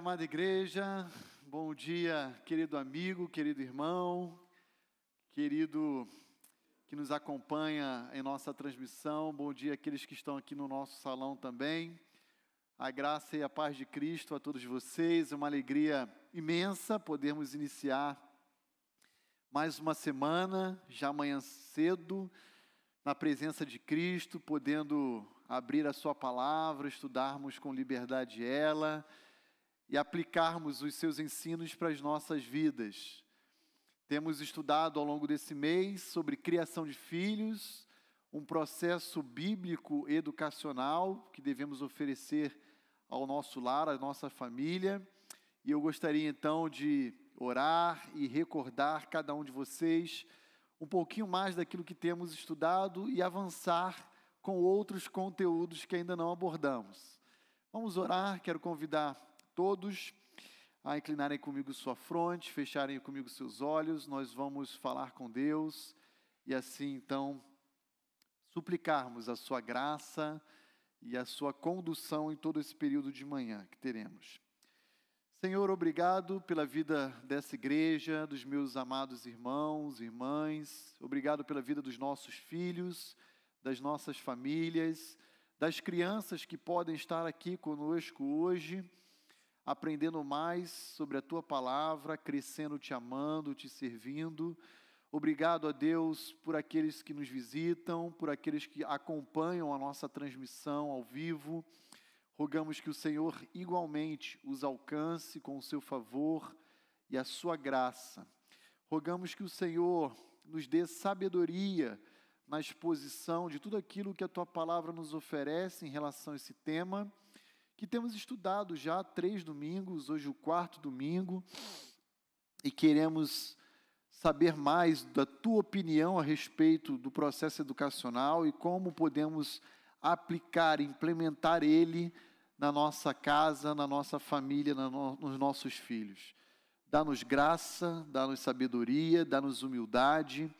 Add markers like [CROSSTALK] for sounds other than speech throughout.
amada igreja. Bom dia, querido amigo, querido irmão, querido que nos acompanha em nossa transmissão. Bom dia aqueles que estão aqui no nosso salão também. A graça e a paz de Cristo a todos vocês. É uma alegria imensa podermos iniciar mais uma semana, já amanhã cedo, na presença de Cristo, podendo abrir a Sua palavra, estudarmos com liberdade ela e aplicarmos os seus ensinos para as nossas vidas. Temos estudado ao longo desse mês sobre criação de filhos, um processo bíblico educacional que devemos oferecer ao nosso lar, à nossa família. E eu gostaria então de orar e recordar cada um de vocês um pouquinho mais daquilo que temos estudado e avançar com outros conteúdos que ainda não abordamos. Vamos orar, quero convidar todos a inclinarem comigo sua fronte, fecharem comigo seus olhos, nós vamos falar com Deus e assim então suplicarmos a sua graça e a sua condução em todo esse período de manhã que teremos. Senhor, obrigado pela vida dessa igreja, dos meus amados irmãos, irmãs, obrigado pela vida dos nossos filhos, das nossas famílias, das crianças que podem estar aqui conosco hoje, aprendendo mais sobre a tua palavra, crescendo, te amando, te servindo. Obrigado a Deus por aqueles que nos visitam, por aqueles que acompanham a nossa transmissão ao vivo. Rogamos que o Senhor igualmente os alcance com o seu favor e a sua graça. Rogamos que o Senhor nos dê sabedoria na exposição de tudo aquilo que a tua palavra nos oferece em relação a esse tema, que temos estudado já três domingos, hoje o quarto domingo, e queremos saber mais da tua opinião a respeito do processo educacional e como podemos aplicar, implementar ele na nossa casa, na nossa família, nos nossos filhos. Dá-nos graça, dá-nos sabedoria, dá-nos humildade,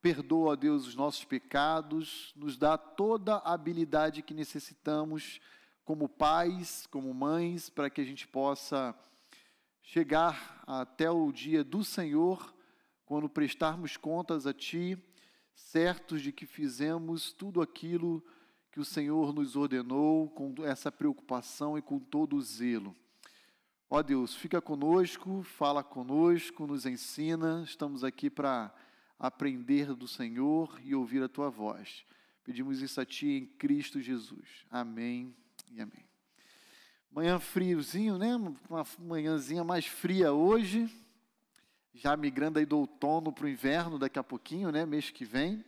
perdoa, Deus, os nossos pecados, nos dá toda a habilidade que necessitamos como pais, como mães, para que a gente possa chegar até o dia do Senhor quando prestarmos contas a Ti, certos de que fizemos tudo aquilo que o Senhor nos ordenou com essa preocupação e com todo o zelo. Ó Deus, fica conosco, fala conosco, nos ensina, estamos aqui para aprender do Senhor e ouvir a Tua voz. Pedimos isso a Ti em Cristo Jesus. Amém e amém. Manhã friozinho, né? Uma manhãzinha mais fria hoje já migrando aí do outono para o inverno daqui a pouquinho, né, mês que vem.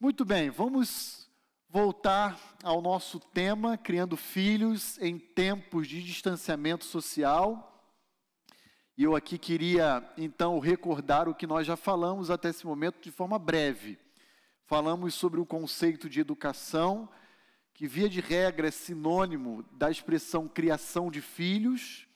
Muito bem, vamos voltar ao nosso tema, criando filhos em tempos de distanciamento social. E eu aqui queria então recordar o que nós já falamos até esse momento de forma breve. Falamos sobre o conceito de educação, que via de regra é sinônimo da expressão criação de filhos,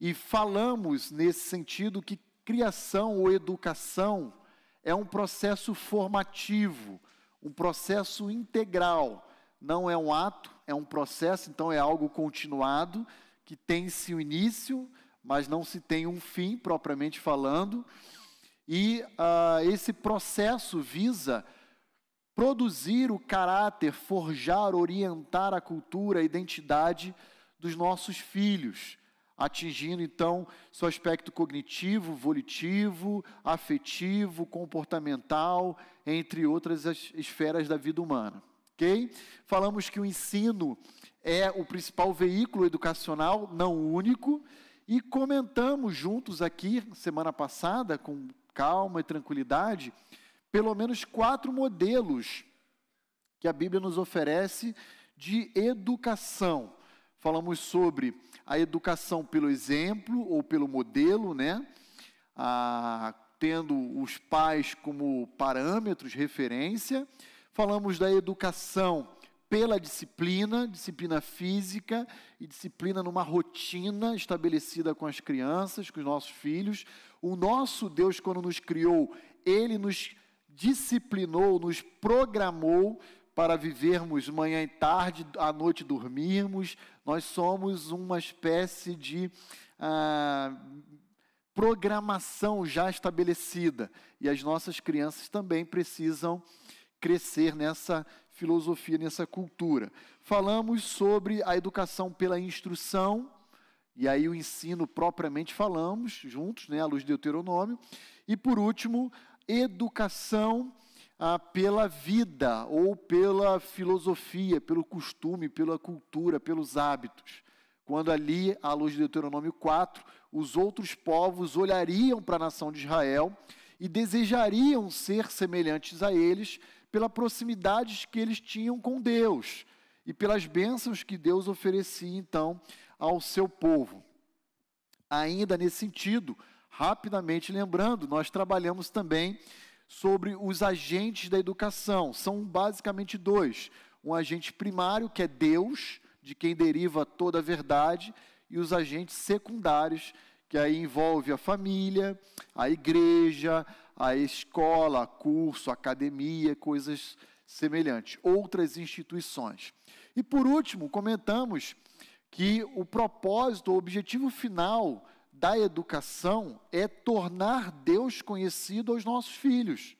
e falamos nesse sentido que criação ou educação é um processo formativo, um processo integral. Não é um ato, é um processo, então é algo continuado, que tem-se um início, mas não se tem um fim, propriamente falando. E uh, esse processo visa produzir o caráter, forjar, orientar a cultura, a identidade dos nossos filhos atingindo então seu aspecto cognitivo, volitivo, afetivo, comportamental, entre outras esferas da vida humana. Ok? Falamos que o ensino é o principal veículo educacional, não único, e comentamos juntos aqui, semana passada, com calma e tranquilidade, pelo menos quatro modelos que a Bíblia nos oferece de educação. Falamos sobre a educação pelo exemplo ou pelo modelo, né? Ah, tendo os pais como parâmetros, referência. Falamos da educação pela disciplina, disciplina física e disciplina numa rotina estabelecida com as crianças, com os nossos filhos. O nosso Deus, quando nos criou, ele nos disciplinou, nos programou para vivermos manhã e tarde, à noite dormirmos, nós somos uma espécie de ah, programação já estabelecida. E as nossas crianças também precisam crescer nessa filosofia, nessa cultura. Falamos sobre a educação pela instrução, e aí o ensino propriamente falamos, juntos, né, à luz de Deuteronômio. E por último, educação ah, pela vida, ou pela filosofia, pelo costume, pela cultura, pelos hábitos. Quando ali, à luz de Deuteronômio 4, os outros povos olhariam para a nação de Israel e desejariam ser semelhantes a eles pela proximidade que eles tinham com Deus e pelas bênçãos que Deus oferecia então ao seu povo. Ainda nesse sentido, rapidamente lembrando, nós trabalhamos também sobre os agentes da educação. São basicamente dois: um agente primário, que é Deus, de quem deriva toda a verdade, e os agentes secundários, que aí envolve a família, a igreja, a escola, curso, academia, coisas semelhantes, outras instituições. E por último, comentamos que o propósito, o objetivo final da educação é tornar Deus conhecido aos nossos filhos.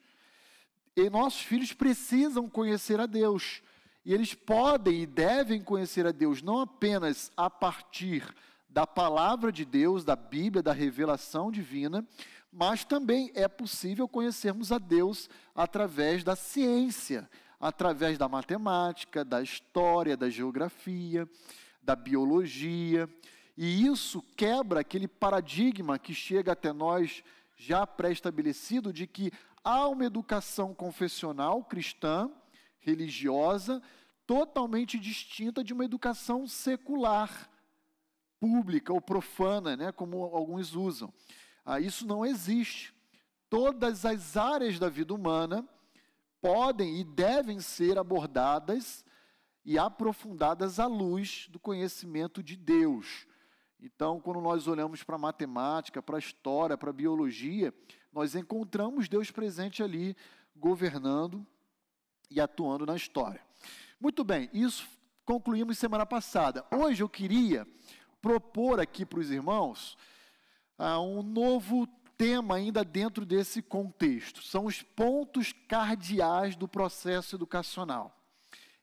E nossos filhos precisam conhecer a Deus. E eles podem e devem conhecer a Deus não apenas a partir da palavra de Deus, da Bíblia, da revelação divina, mas também é possível conhecermos a Deus através da ciência, através da matemática, da história, da geografia, da biologia. E isso quebra aquele paradigma que chega até nós já pré-estabelecido de que há uma educação confessional cristã, religiosa, totalmente distinta de uma educação secular, pública ou profana, né, como alguns usam. Ah, isso não existe. Todas as áreas da vida humana podem e devem ser abordadas e aprofundadas à luz do conhecimento de Deus. Então, quando nós olhamos para a matemática, para a história, para a biologia, nós encontramos Deus presente ali, governando e atuando na história. Muito bem, isso concluímos semana passada. Hoje eu queria propor aqui para os irmãos ah, um novo tema ainda dentro desse contexto. São os pontos cardeais do processo educacional.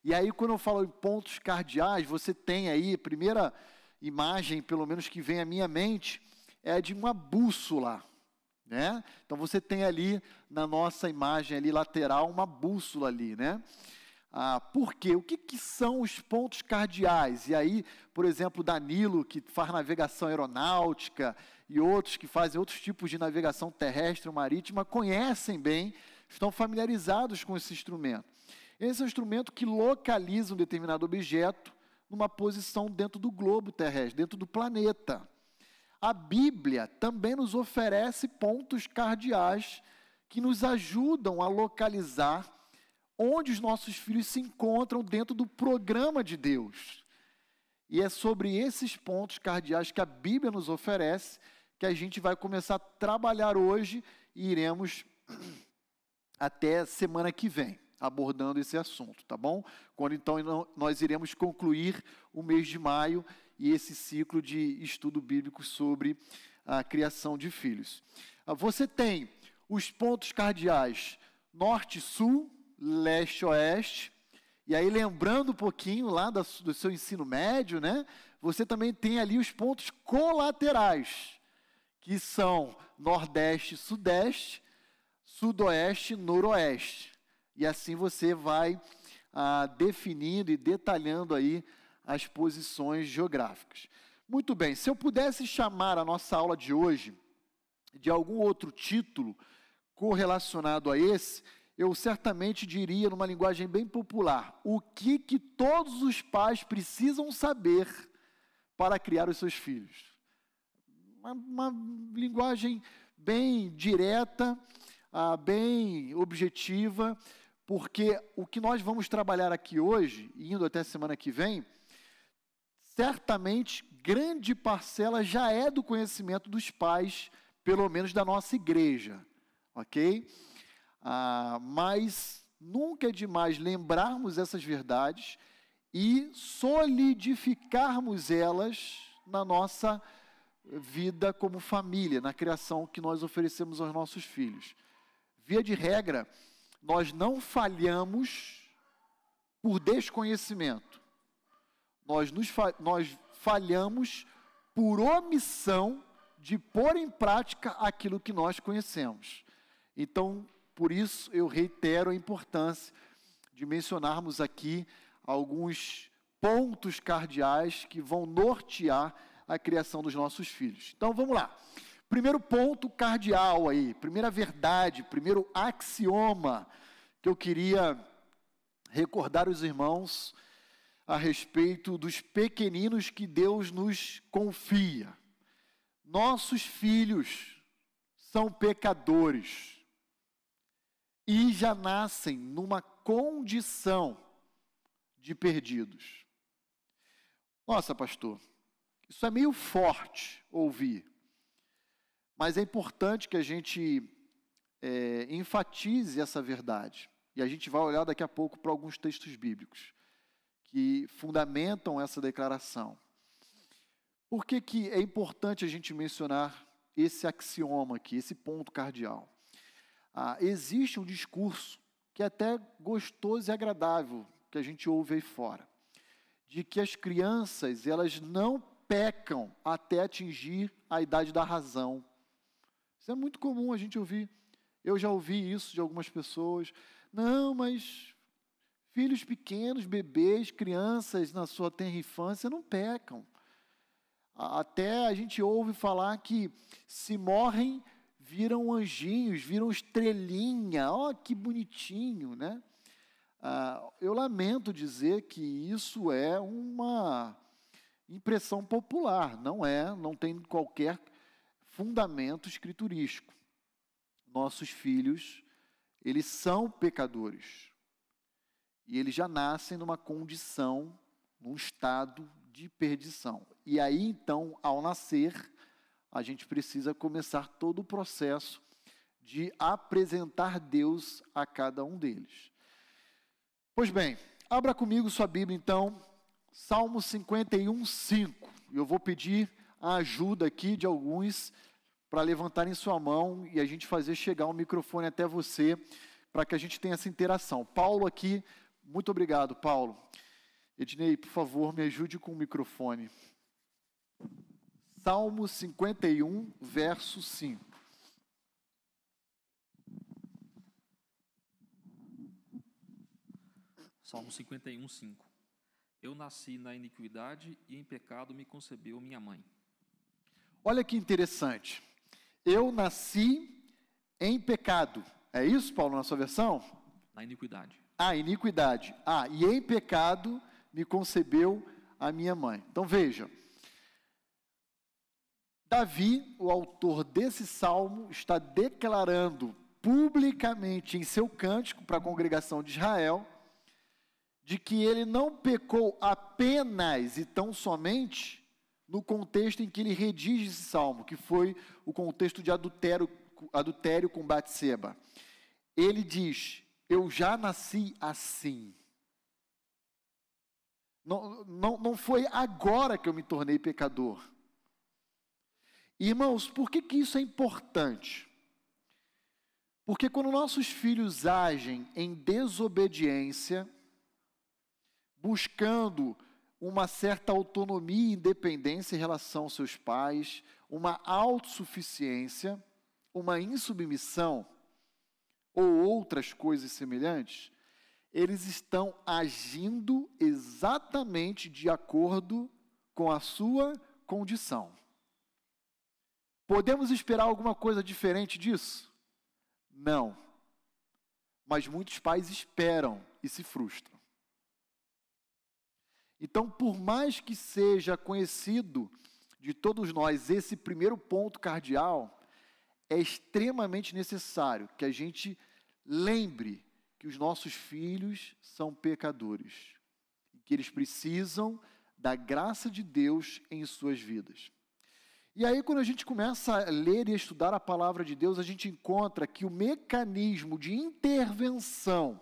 E aí, quando eu falo em pontos cardeais, você tem aí, primeira imagem, pelo menos que vem à minha mente, é a de uma bússola. Né? Então você tem ali na nossa imagem ali lateral uma bússola ali, né? Ah, por quê? O que, que, são os pontos cardeais? E aí, por exemplo, Danilo, que faz navegação aeronáutica, e outros que fazem outros tipos de navegação terrestre ou marítima, conhecem bem, estão familiarizados com esse instrumento. Esse é um instrumento que localiza um determinado objeto numa posição dentro do globo terrestre, dentro do planeta. A Bíblia também nos oferece pontos cardeais que nos ajudam a localizar onde os nossos filhos se encontram dentro do programa de Deus. E é sobre esses pontos cardeais que a Bíblia nos oferece que a gente vai começar a trabalhar hoje e iremos [CLEARS THROAT] até semana que vem abordando esse assunto, tá bom? Quando então nós iremos concluir o mês de maio e esse ciclo de estudo bíblico sobre a criação de filhos. Ah, você tem os pontos cardeais norte-sul, leste-oeste. E aí, lembrando um pouquinho lá do seu ensino médio, né? Você também tem ali os pontos colaterais, que são nordeste, sudeste, sudoeste, noroeste. E assim você vai ah, definindo e detalhando aí as posições geográficas. Muito bem, se eu pudesse chamar a nossa aula de hoje de algum outro título correlacionado a esse, eu certamente diria, numa linguagem bem popular, o que, que todos os pais precisam saber para criar os seus filhos. Uma, uma linguagem bem direta, ah, bem objetiva, porque o que nós vamos trabalhar aqui hoje, indo até semana que vem, certamente grande parcela já é do conhecimento dos pais, pelo menos da nossa igreja, ok? Ah, mas nunca é demais lembrarmos essas verdades e solidificarmos elas na nossa vida como família, na criação que nós oferecemos aos nossos filhos. Via de regra, nós não falhamos por desconhecimento. Nós, nos, nós falhamos por omissão de pôr em prática aquilo que nós conhecemos. Então, por isso, eu reitero a importância de mencionarmos aqui alguns pontos cardeais que vão nortear a criação dos nossos filhos. Então, vamos lá. Primeiro ponto cardeal aí, primeira verdade, primeiro axioma que eu queria recordar os irmãos a respeito dos pequeninos que Deus nos confia. Nossos filhos são pecadores e já nascem numa condição de perdidos. Nossa, pastor, isso é meio forte ouvir, mas é importante que a gente é, enfatize essa verdade. E a gente vai olhar daqui a pouco para alguns textos bíblicos que fundamentam essa declaração. Por que, que é importante a gente mencionar esse axioma aqui, esse ponto cardeal? Ah, existe um discurso que é até gostoso e agradável que a gente ouve aí fora, de que as crianças elas não pecam até atingir a idade da razão. Isso é muito comum a gente ouvir. Eu já ouvi isso de algumas pessoas. Não, mas filhos pequenos, bebês, crianças na sua tenra infância não pecam. Até a gente ouve falar que se morrem, viram anjinhos, viram estrelinha. Ó, oh, que bonitinho, né? Ah, eu lamento dizer que isso é uma impressão popular, não é, não tem qualquer fundamento escriturístico. Nossos filhos, eles são pecadores. E eles já nascem numa condição, num estado de perdição. E aí, então, ao nascer, a gente precisa começar todo o processo de apresentar Deus a cada um deles. Pois bem, abra comigo sua Bíblia, então, Salmo 51, 5. Eu vou pedir a ajuda aqui de alguns para levantarem sua mão e a gente fazer chegar o microfone até você, para que a gente tenha essa interação. Paulo aqui, muito obrigado, Paulo. Ednei, por favor, me ajude com o microfone. Salmo 51, verso 5. Salmo 51, 5. Eu nasci na iniquidade e em pecado me concebeu minha mãe. Olha que interessante. Eu nasci em pecado. É isso, Paulo, na sua versão? Na iniquidade. Ah, iniquidade. Ah, e em pecado me concebeu a minha mãe. Então veja. Davi, o autor desse salmo, está declarando publicamente em seu cântico para a congregação de Israel de que ele não pecou apenas e tão somente no contexto em que ele redige esse salmo, que foi o contexto de adultério, adultério com Batseba. Ele diz: Eu já nasci assim. Não, não, não foi agora que eu me tornei pecador. Irmãos, por que, que isso é importante? Porque quando nossos filhos agem em desobediência, buscando uma certa autonomia e independência em relação aos seus pais, uma autossuficiência, uma insubmissão ou outras coisas semelhantes, eles estão agindo exatamente de acordo com a sua condição. Podemos esperar alguma coisa diferente disso? Não. Mas muitos pais esperam e se frustram. Então, por mais que seja conhecido de todos nós esse primeiro ponto cardeal, é extremamente necessário que a gente lembre que os nossos filhos são pecadores e que eles precisam da graça de Deus em suas vidas. E aí, quando a gente começa a ler e estudar a palavra de Deus, a gente encontra que o mecanismo de intervenção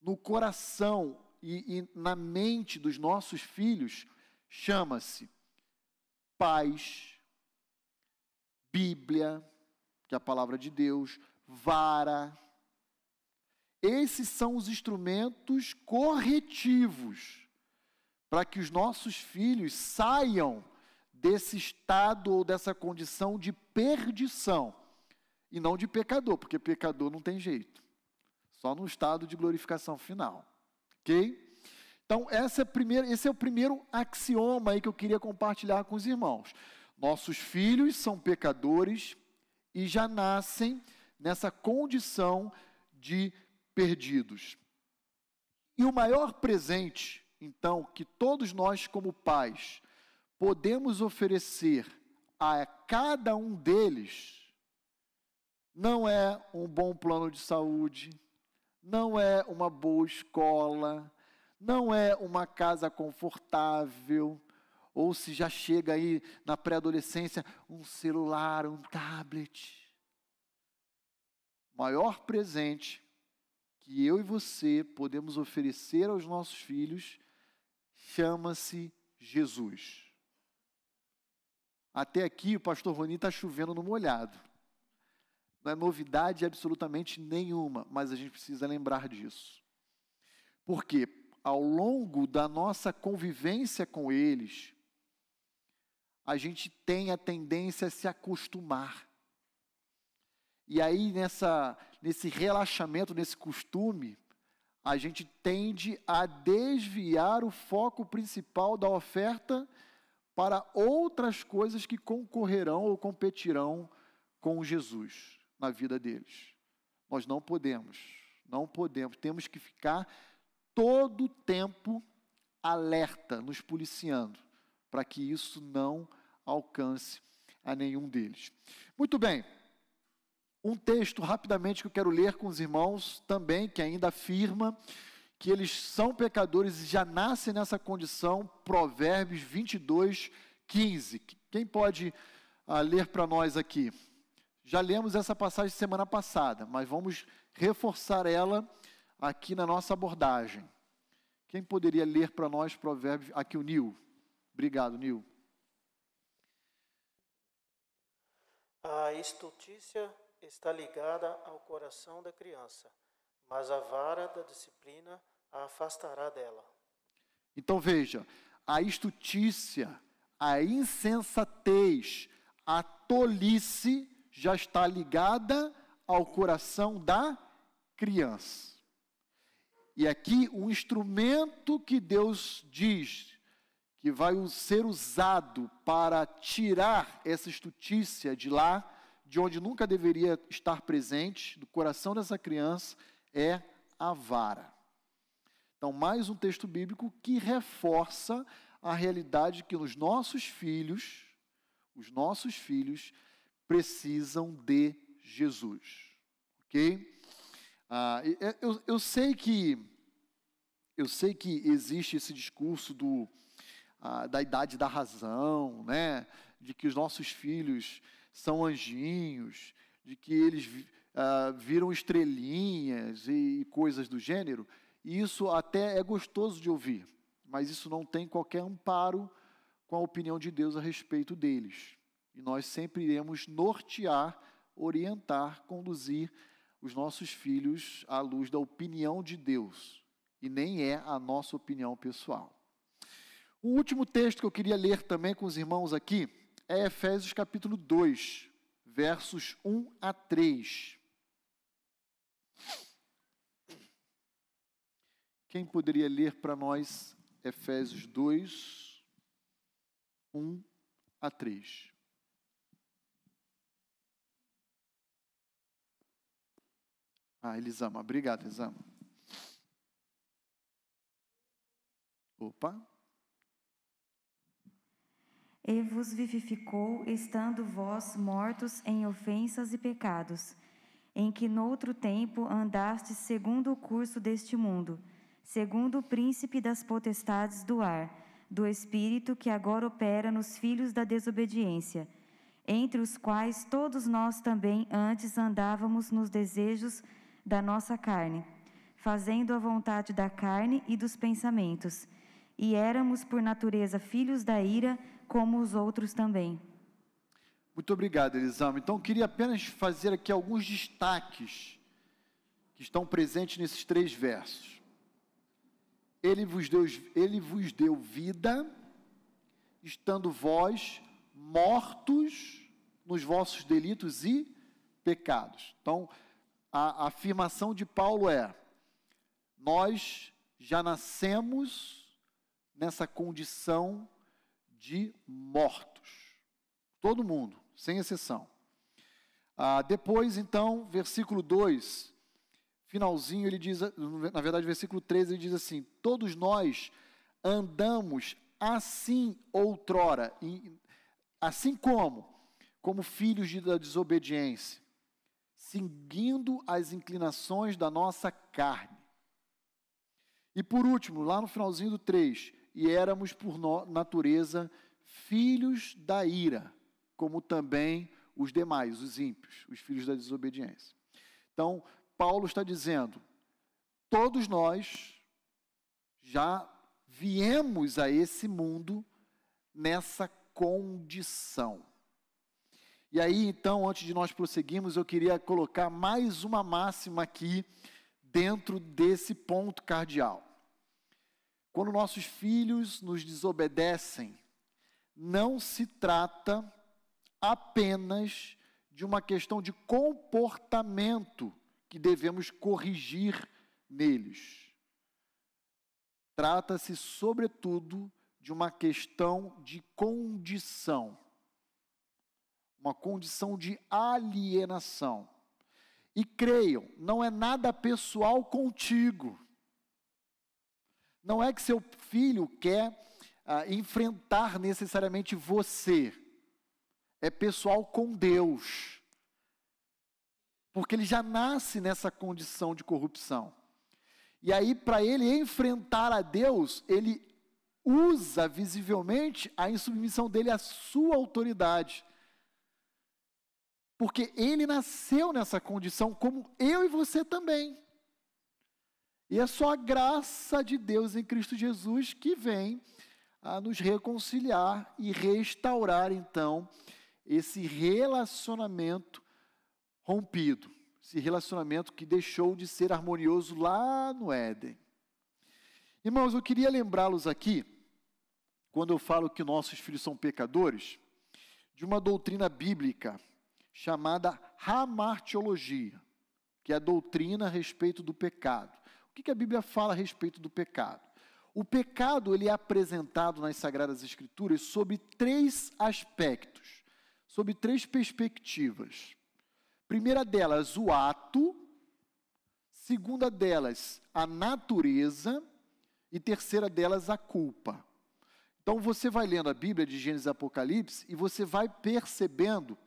no coração e, e na mente dos nossos filhos chama-se paz, Bíblia, que é a palavra de Deus, vara. Esses são os instrumentos corretivos para que os nossos filhos saiam desse estado ou dessa condição de perdição e não de pecador, porque pecador não tem jeito. Só no estado de glorificação final. OK? Então, essa é primeira, esse é o primeiro axioma aí que eu queria compartilhar com os irmãos. Nossos filhos são pecadores e já nascem nessa condição de perdidos. E o maior presente, então, que todos nós, como pais, podemos oferecer a cada um deles, não é um bom plano de saúde, não é uma boa escola, não é uma casa confortável, ou se já chega aí na pré-adolescência, um celular, um tablet. O maior presente que eu e você podemos oferecer aos nossos filhos chama-se Jesus. Até aqui o pastor Roni está chovendo no molhado. Não é novidade absolutamente nenhuma, mas a gente precisa lembrar disso. Porque ao longo da nossa convivência com eles, a gente tem a tendência a se acostumar. E aí, nessa, nesse relaxamento, nesse costume, a gente tende a desviar o foco principal da oferta para outras coisas que concorrerão ou competirão com Jesus na vida deles. Nós não podemos, não podemos, temos que ficar todo o tempo alerta, nos policiando para que isso não alcance a nenhum deles. Muito bem. Um texto rapidamente que eu quero ler com os irmãos também, que ainda afirma que eles são pecadores e já nascem nessa condição, Provérbios 22, 15. Quem pode ah, ler para nós aqui? Já lemos essa passagem semana passada, mas vamos reforçar ela aqui na nossa abordagem. Quem poderia ler para nós Provérbios? Aqui o Nil. Obrigado, Nil. A estultícia está ligada ao coração da criança, mas a vara da disciplina a afastará dela. Então veja, a estutícia, a insensatez, a tolice já está ligada ao coração da criança. E aqui um instrumento que Deus diz que vai ser usado para tirar essa estutícia de lá, de onde nunca deveria estar presente, do coração dessa criança, é a vara. Então, mais um texto bíblico que reforça a realidade que os nossos filhos, os nossos filhos, precisam de Jesus. Ok? Ah, eu, eu sei que eu sei que existe esse discurso do ah, da idade da razão, né? de que os nossos filhos são anjinhos, de que eles ah, viram estrelinhas e, e coisas do gênero, e isso até é gostoso de ouvir, mas isso não tem qualquer amparo com a opinião de Deus a respeito deles. E nós sempre iremos nortear, orientar, conduzir os nossos filhos à luz da opinião de Deus, e nem é a nossa opinião pessoal. O último texto que eu queria ler também com os irmãos aqui é Efésios capítulo 2, versos 1 a 3. Quem poderia ler para nós Efésios 2, 1 a 3? Ah, Elisama, obrigado, Elisama. Opa e vos vivificou, estando vós mortos em ofensas e pecados, em que noutro tempo andastes segundo o curso deste mundo, segundo o príncipe das potestades do ar, do espírito que agora opera nos filhos da desobediência, entre os quais todos nós também antes andávamos nos desejos da nossa carne fazendo a vontade da carne e dos pensamentos. E éramos, por natureza, filhos da ira, como os outros também. Muito obrigado, Elisama. Então, queria apenas fazer aqui alguns destaques que estão presentes nesses três versos. Ele vos deu, ele vos deu vida, estando vós mortos nos vossos delitos e pecados. Então, a, afirmação de Paulo é: nós já nascemos nessa condição de mortos. Todo mundo, sem exceção. Ah, depois, então, versículo 2, finalzinho, ele diz, na verdade, versículo 13, ele diz assim: Todos nós andamos assim outrora, assim como, como filhos da desobediência, seguindo as inclinações da nossa carne. E por último, lá no finalzinho do 3, e éramos por natureza filhos da ira, como também os demais, os ímpios, os filhos da desobediência. Então, Paulo está dizendo: todos nós já viemos a esse mundo nessa condição. E aí, então, antes de nós prosseguirmos, eu queria colocar mais uma máxima aqui dentro desse ponto cardial. Quando nossos filhos nos desobedecem, não se trata apenas de uma questão de comportamento que devemos corrigir neles. Trata-se, sobretudo, de uma questão de condição, uma condição de alienação. E creiam, não é nada pessoal contigo. Não é que seu filho quer ah, enfrentar necessariamente você. É pessoal com Deus. Porque ele já nasce nessa condição de corrupção. E aí, para ele enfrentar a Deus, ele usa visivelmente a insubmissão dele à sua autoridade. Porque ele nasceu nessa condição, como eu e você também. E é só a graça de Deus em Cristo Jesus que vem a nos reconciliar e restaurar, então, esse relacionamento rompido, esse relacionamento que deixou de ser harmonioso lá no Éden. Irmãos, eu queria lembrá-los aqui, quando eu falo que nossos filhos são pecadores, de uma doutrina bíblica chamada hamartiologia, que é a doutrina a respeito do pecado. O que a Bíblia fala a respeito do pecado? O pecado ele é apresentado nas Sagradas Escrituras sob três aspectos, sob três perspectivas. Primeira delas, o ato. Segunda delas, a natureza. E terceira delas, a culpa. Então você vai lendo a Bíblia de Gênesis e Apocalipse e você vai percebendo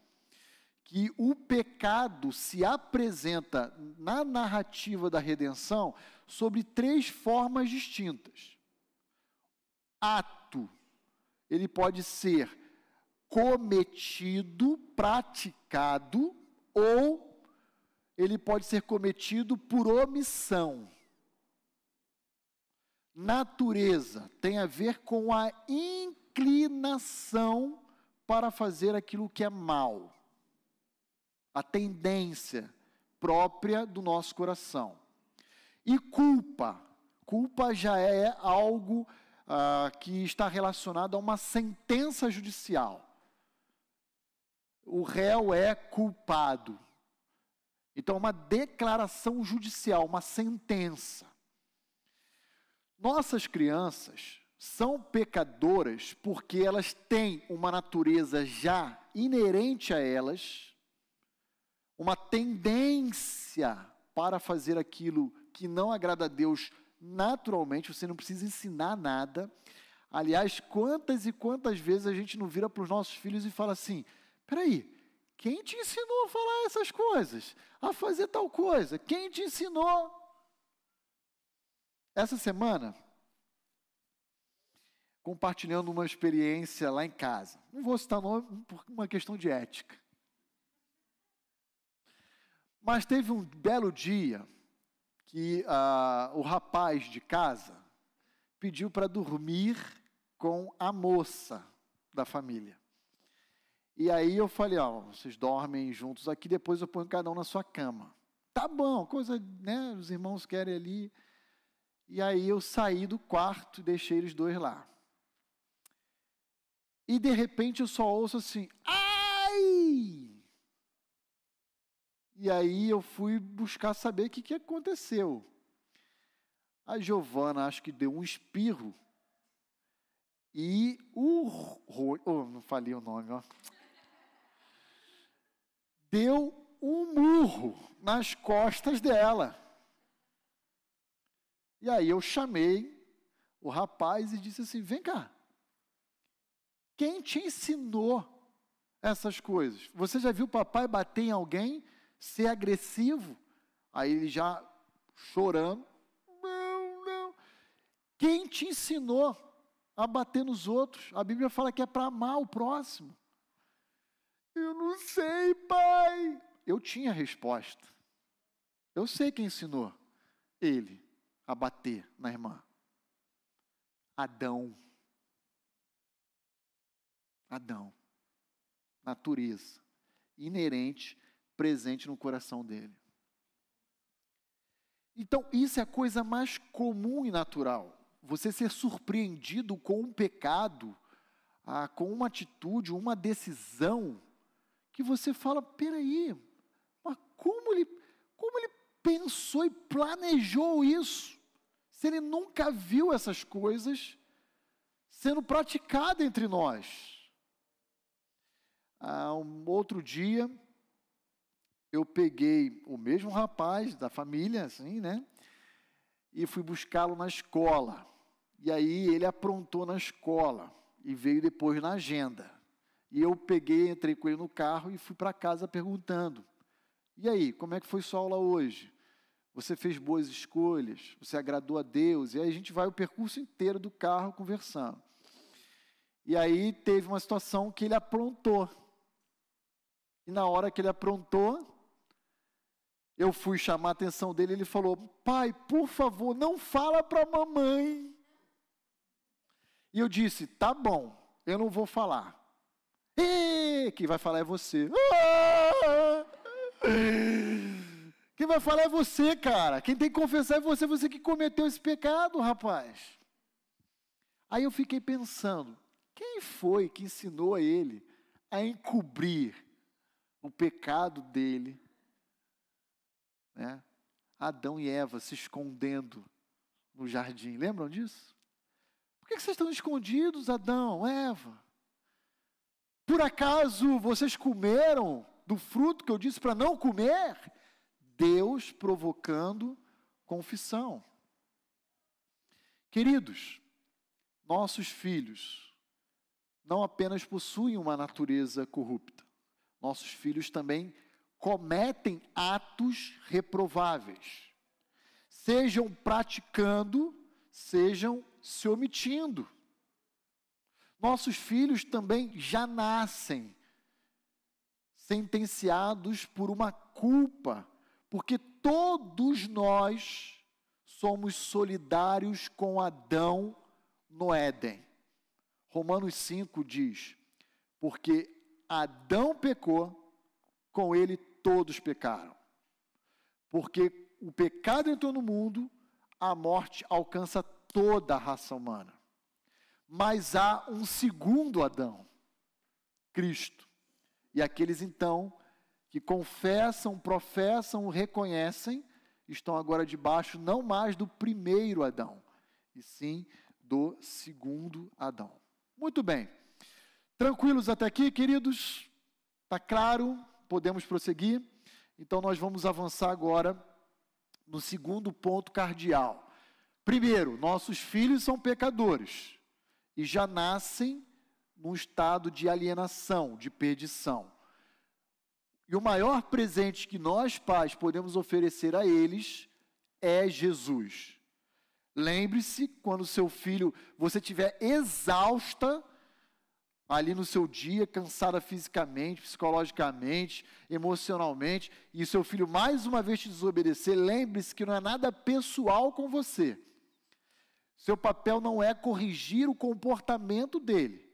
que o pecado se apresenta na narrativa da redenção sobre três formas distintas ato. Ele pode ser cometido, praticado, ou ele pode ser cometido por omissão. Natureza tem a ver com a inclinação para fazer aquilo que é mal. A tendência própria do nosso coração. E culpa. Culpa já é algo ah, que está relacionado a uma sentença judicial. O réu é culpado. Então, uma declaração judicial, uma sentença. Nossas crianças são pecadoras porque elas têm uma natureza já inerente a elas, uma tendência para fazer aquilo que não agrada a Deus naturalmente, você não precisa ensinar nada. Aliás, quantas e quantas vezes a gente não vira para os nossos filhos e fala assim: peraí, quem te ensinou a falar essas coisas? A fazer tal coisa? Quem te ensinou? Essa semana, compartilhando uma experiência lá em casa. Não vou citar nome por uma questão de ética. Mas teve um belo dia que ah, o rapaz de casa pediu para dormir com a moça da família. E aí eu falei, ó, vocês dormem juntos aqui, depois eu ponho cada um na sua cama. Tá bom, coisa, né, os irmãos querem ali. E aí eu saí do quarto e deixei eles dois lá. E de repente eu só ouço assim, ai! E aí eu fui buscar saber o que, que aconteceu. A Giovana acho que deu um espirro e o oh, não falei o nome, ó. Deu um murro nas costas dela. E aí eu chamei o rapaz e disse assim: "Vem cá. Quem te ensinou essas coisas? Você já viu papai bater em alguém, ser agressivo?" Aí ele já chorando: "Não, não. Quem te ensinou a bater nos outros. A Bíblia fala que é para amar o próximo. Eu não sei, pai. Eu tinha resposta. Eu sei quem ensinou ele a bater na irmã. Adão. Adão. Natureza. Inerente, presente no coração dele. Então, isso é a coisa mais comum e natural você ser surpreendido com um pecado, ah, com uma atitude, uma decisão, que você fala: peraí, mas como ele, como ele pensou e planejou isso? Se ele nunca viu essas coisas sendo praticadas entre nós. Ah, um outro dia, eu peguei o mesmo rapaz da família, assim, né? E fui buscá-lo na escola. E aí ele aprontou na escola e veio depois na agenda. E eu peguei, entrei com ele no carro e fui para casa perguntando: E aí, como é que foi sua aula hoje? Você fez boas escolhas? Você agradou a Deus? E aí a gente vai o percurso inteiro do carro conversando. E aí teve uma situação que ele aprontou. E na hora que ele aprontou, eu fui chamar a atenção dele, ele falou: "Pai, por favor, não fala para mamãe". E eu disse: tá bom, eu não vou falar. E quem vai falar é você. Quem vai falar é você, cara. Quem tem que confessar é você, você que cometeu esse pecado, rapaz. Aí eu fiquei pensando: quem foi que ensinou a ele a encobrir o pecado dele? Né? Adão e Eva se escondendo no jardim. Lembram disso? Por que vocês estão escondidos, Adão, Eva? Por acaso vocês comeram do fruto que eu disse para não comer? Deus provocando confissão. Queridos, nossos filhos não apenas possuem uma natureza corrupta, nossos filhos também cometem atos reprováveis, sejam praticando, sejam se omitindo. Nossos filhos também já nascem sentenciados por uma culpa, porque todos nós somos solidários com Adão no Éden. Romanos 5 diz: Porque Adão pecou, com ele todos pecaram. Porque o pecado entrou no mundo, a morte alcança toda a raça humana. Mas há um segundo Adão, Cristo. E aqueles então que confessam, professam, reconhecem, estão agora debaixo não mais do primeiro Adão, e sim do segundo Adão. Muito bem. Tranquilos até aqui, queridos? Está claro? Podemos prosseguir? Então, nós vamos avançar agora no segundo ponto cardial. Primeiro, nossos filhos são pecadores e já nascem num estado de alienação, de perdição. E o maior presente que nós, pais, podemos oferecer a eles é Jesus. Lembre-se, quando seu filho, você estiver exausta, ali no seu dia, cansada fisicamente, psicologicamente, emocionalmente, e seu filho mais uma vez te desobedecer, lembre-se que não é nada pessoal com você. Seu papel não é corrigir o comportamento dele,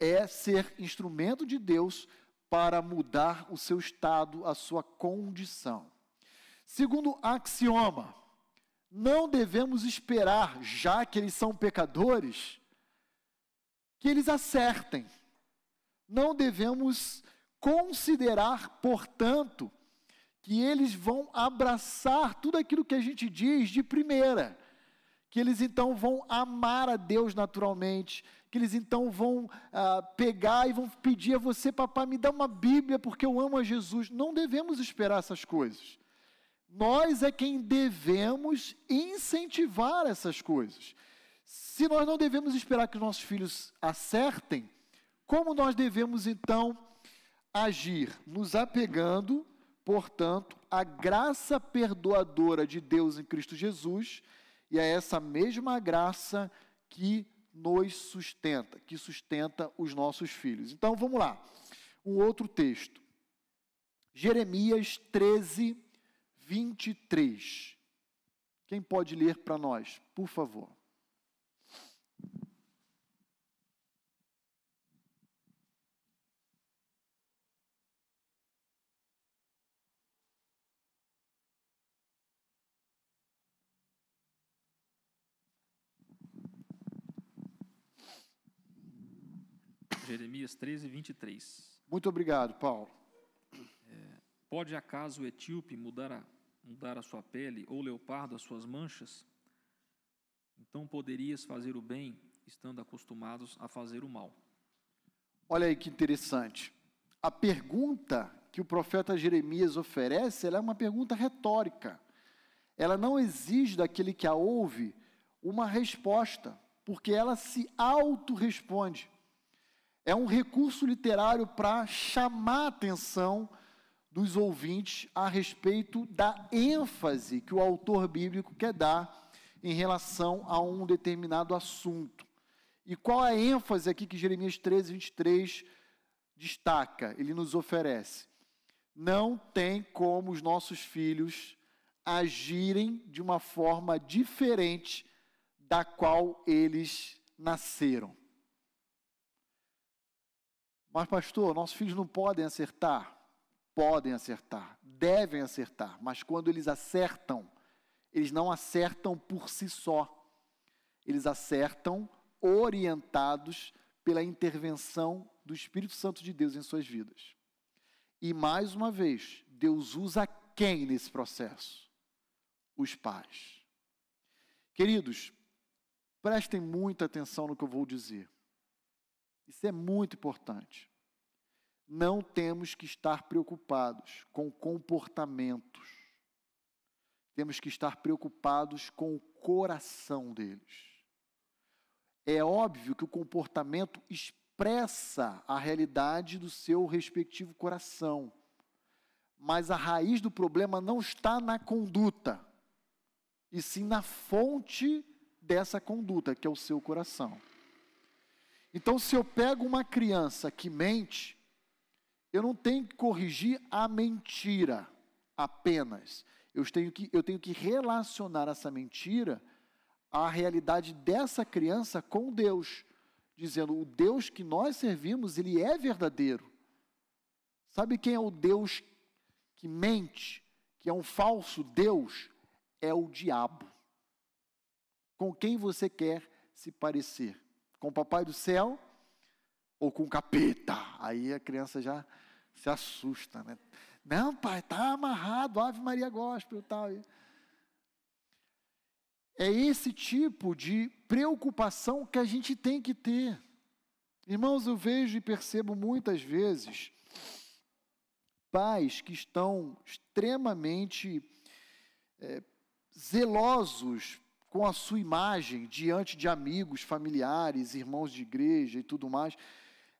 é ser instrumento de Deus para mudar o seu estado, a sua condição. Segundo axioma, não devemos esperar, já que eles são pecadores, que eles acertem. Não devemos considerar, portanto, que eles vão abraçar tudo aquilo que a gente diz de primeira. Que eles então vão amar a Deus naturalmente, que eles então vão ah, pegar e vão pedir a você, papai, me dá uma Bíblia porque eu amo a Jesus. Não devemos esperar essas coisas. Nós é quem devemos incentivar essas coisas. Se nós não devemos esperar que os nossos filhos acertem, como nós devemos então agir? Nos apegando, portanto, à graça perdoadora de Deus em Cristo Jesus e a essa mesma graça que nos sustenta, que sustenta os nossos filhos. Então vamos lá. Um outro texto. Jeremias 13, 23. Quem pode ler para nós, por favor? Jeremias 13, 23. Muito obrigado, Paulo. É, pode acaso o etíope mudar a, mudar a sua pele ou o leopardo as suas manchas? Então poderias fazer o bem estando acostumados a fazer o mal. Olha aí que interessante. A pergunta que o profeta Jeremias oferece, é uma pergunta retórica. Ela não exige daquele que a ouve uma resposta, porque ela se auto-responde. É um recurso literário para chamar a atenção dos ouvintes a respeito da ênfase que o autor bíblico quer dar em relação a um determinado assunto. E qual é a ênfase aqui que Jeremias 13, 23 destaca? Ele nos oferece. Não tem como os nossos filhos agirem de uma forma diferente da qual eles nasceram. Mas, pastor, nossos filhos não podem acertar. Podem acertar, devem acertar, mas quando eles acertam, eles não acertam por si só. Eles acertam orientados pela intervenção do Espírito Santo de Deus em suas vidas. E mais uma vez, Deus usa quem nesse processo? Os pais. Queridos, prestem muita atenção no que eu vou dizer. Isso é muito importante. Não temos que estar preocupados com comportamentos. Temos que estar preocupados com o coração deles. É óbvio que o comportamento expressa a realidade do seu respectivo coração. Mas a raiz do problema não está na conduta, e sim na fonte dessa conduta, que é o seu coração. Então, se eu pego uma criança que mente, eu não tenho que corrigir a mentira apenas. Eu tenho que, eu tenho que relacionar essa mentira à realidade dessa criança com Deus, dizendo: o Deus que nós servimos, ele é verdadeiro. Sabe quem é o Deus que mente, que é um falso Deus? É o diabo. Com quem você quer se parecer? Com o papai do céu ou com o capeta. Aí a criança já se assusta, né? Não, pai, tá amarrado, Ave Maria Gospel e tal. É esse tipo de preocupação que a gente tem que ter. Irmãos, eu vejo e percebo muitas vezes pais que estão extremamente é, zelosos com a sua imagem diante de amigos, familiares, irmãos de igreja e tudo mais,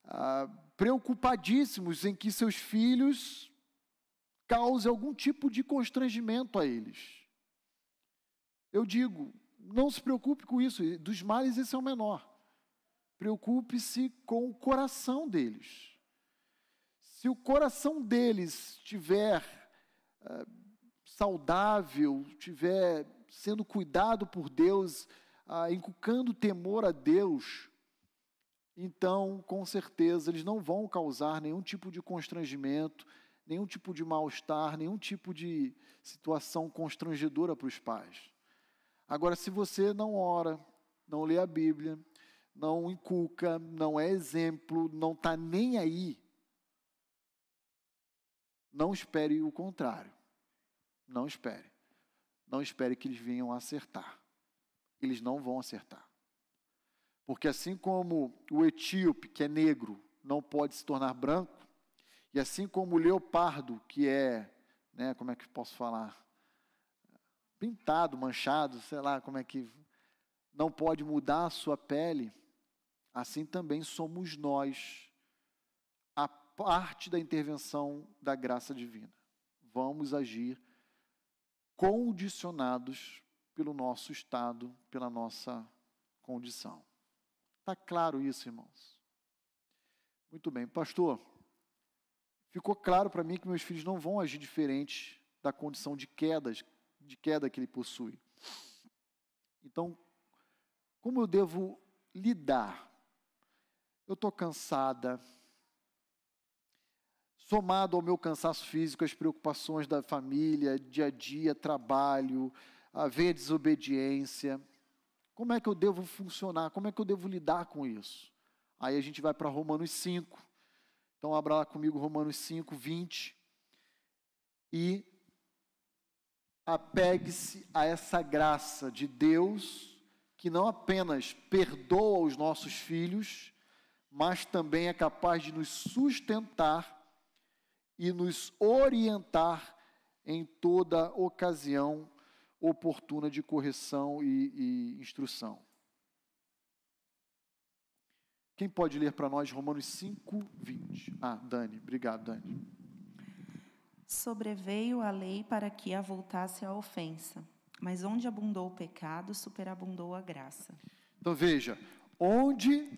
ah, preocupadíssimos em que seus filhos causem algum tipo de constrangimento a eles. Eu digo, não se preocupe com isso, dos males esse é o menor. preocupe-se com o coração deles. Se o coração deles estiver uh, saudável, estiver sendo cuidado por Deus, uh, inculcando temor a Deus, então, com certeza, eles não vão causar nenhum tipo de constrangimento, nenhum tipo de mal-estar, nenhum tipo de situação constrangedora para os pais. Agora, se você não ora, não lê a Bíblia, não inculca, não é exemplo, não está nem aí, não espere o contrário. Não espere. Não espere que eles venham acertar. Eles não vão acertar. Porque assim como o etíope, que é negro, não pode se tornar branco, e assim como o leopardo, que é, né, como é que posso falar? Pintado, manchado, sei lá, como é que não pode mudar a sua pele, assim também somos nós, a parte da intervenção da graça divina. Vamos agir condicionados pelo nosso estado, pela nossa condição. Está claro isso, irmãos? Muito bem, pastor. Ficou claro para mim que meus filhos não vão agir diferente da condição de de queda que ele possui. Então, como eu devo lidar? Eu estou cansada, somado ao meu cansaço físico, as preocupações da família, dia a dia, trabalho, a ver a desobediência. Como é que eu devo funcionar? Como é que eu devo lidar com isso? Aí a gente vai para Romanos 5. Então, abra lá comigo Romanos 5, 20. E apegue-se a essa graça de Deus, que não apenas perdoa os nossos filhos, mas também é capaz de nos sustentar e nos orientar em toda ocasião oportuna de correção e, e instrução. Quem pode ler para nós Romanos 5, 20? Ah, Dani, obrigado, Dani. Sobreveio a lei para que avultasse a ofensa, mas onde abundou o pecado, superabundou a graça. Então veja, onde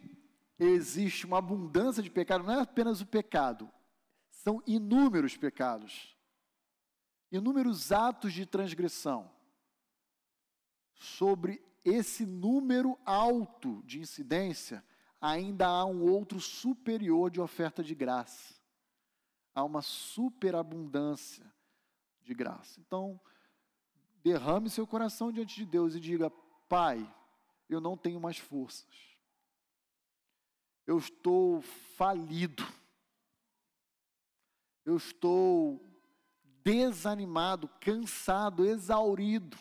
existe uma abundância de pecado, não é apenas o pecado, são inúmeros pecados, inúmeros atos de transgressão sobre esse número alto de incidência, ainda há um outro superior de oferta de graça. Há uma superabundância de graça. Então, derrame seu coração diante de Deus e diga: Pai, eu não tenho mais forças. Eu estou falido. Eu estou desanimado, cansado, exaurido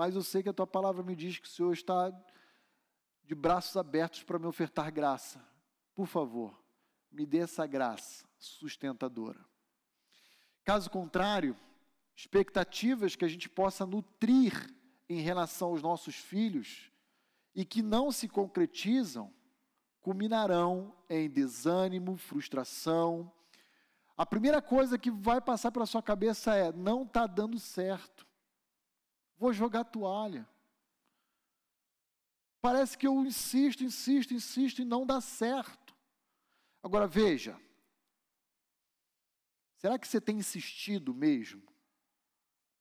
mas eu sei que a tua palavra me diz que o Senhor está de braços abertos para me ofertar graça. Por favor, me dê essa graça sustentadora. Caso contrário, expectativas que a gente possa nutrir em relação aos nossos filhos e que não se concretizam, culminarão em desânimo, frustração. A primeira coisa que vai passar pela sua cabeça é: não está dando certo. Vou jogar toalha. Parece que eu insisto, insisto, insisto e não dá certo. Agora veja. Será que você tem insistido mesmo?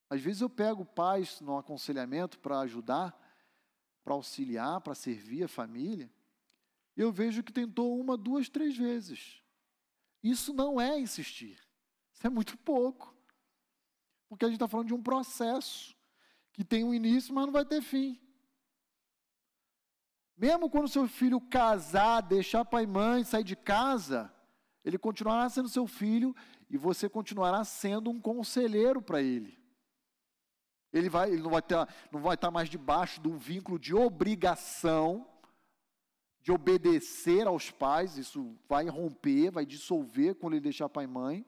Às vezes eu pego pais no aconselhamento para ajudar, para auxiliar, para servir a família, e eu vejo que tentou uma, duas, três vezes. Isso não é insistir. Isso é muito pouco. Porque a gente está falando de um processo que tem um início, mas não vai ter fim. Mesmo quando seu filho casar, deixar pai e mãe, sair de casa, ele continuará sendo seu filho e você continuará sendo um conselheiro para ele. Ele, vai, ele não, vai ter, não vai estar mais debaixo de um vínculo de obrigação, de obedecer aos pais, isso vai romper, vai dissolver quando ele deixar pai e mãe.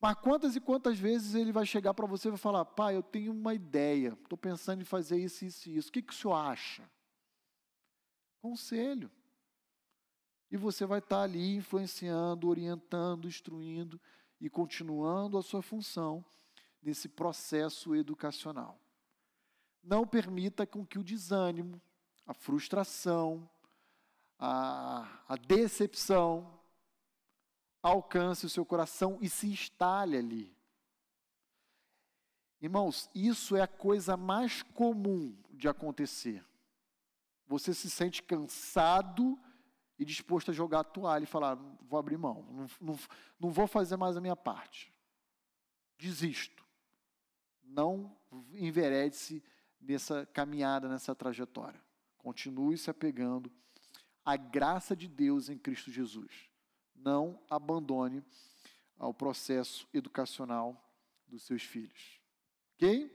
Mas quantas e quantas vezes ele vai chegar para você e vai falar: pai, eu tenho uma ideia, estou pensando em fazer isso, isso e isso. O que, que o senhor acha? Conselho. E você vai estar tá ali influenciando, orientando, instruindo e continuando a sua função nesse processo educacional. Não permita com que o desânimo, a frustração, a, a decepção alcance o seu coração e se instale ali. Irmãos, isso é a coisa mais comum de acontecer. Você se sente cansado e disposto a jogar a toalha e falar: vou abrir mão, não, não, não vou fazer mais a minha parte. Desisto. Não enverede-se nessa caminhada, nessa trajetória. Continue se apegando à graça de Deus em Cristo Jesus. Não abandone ao processo educacional dos seus filhos. Ok?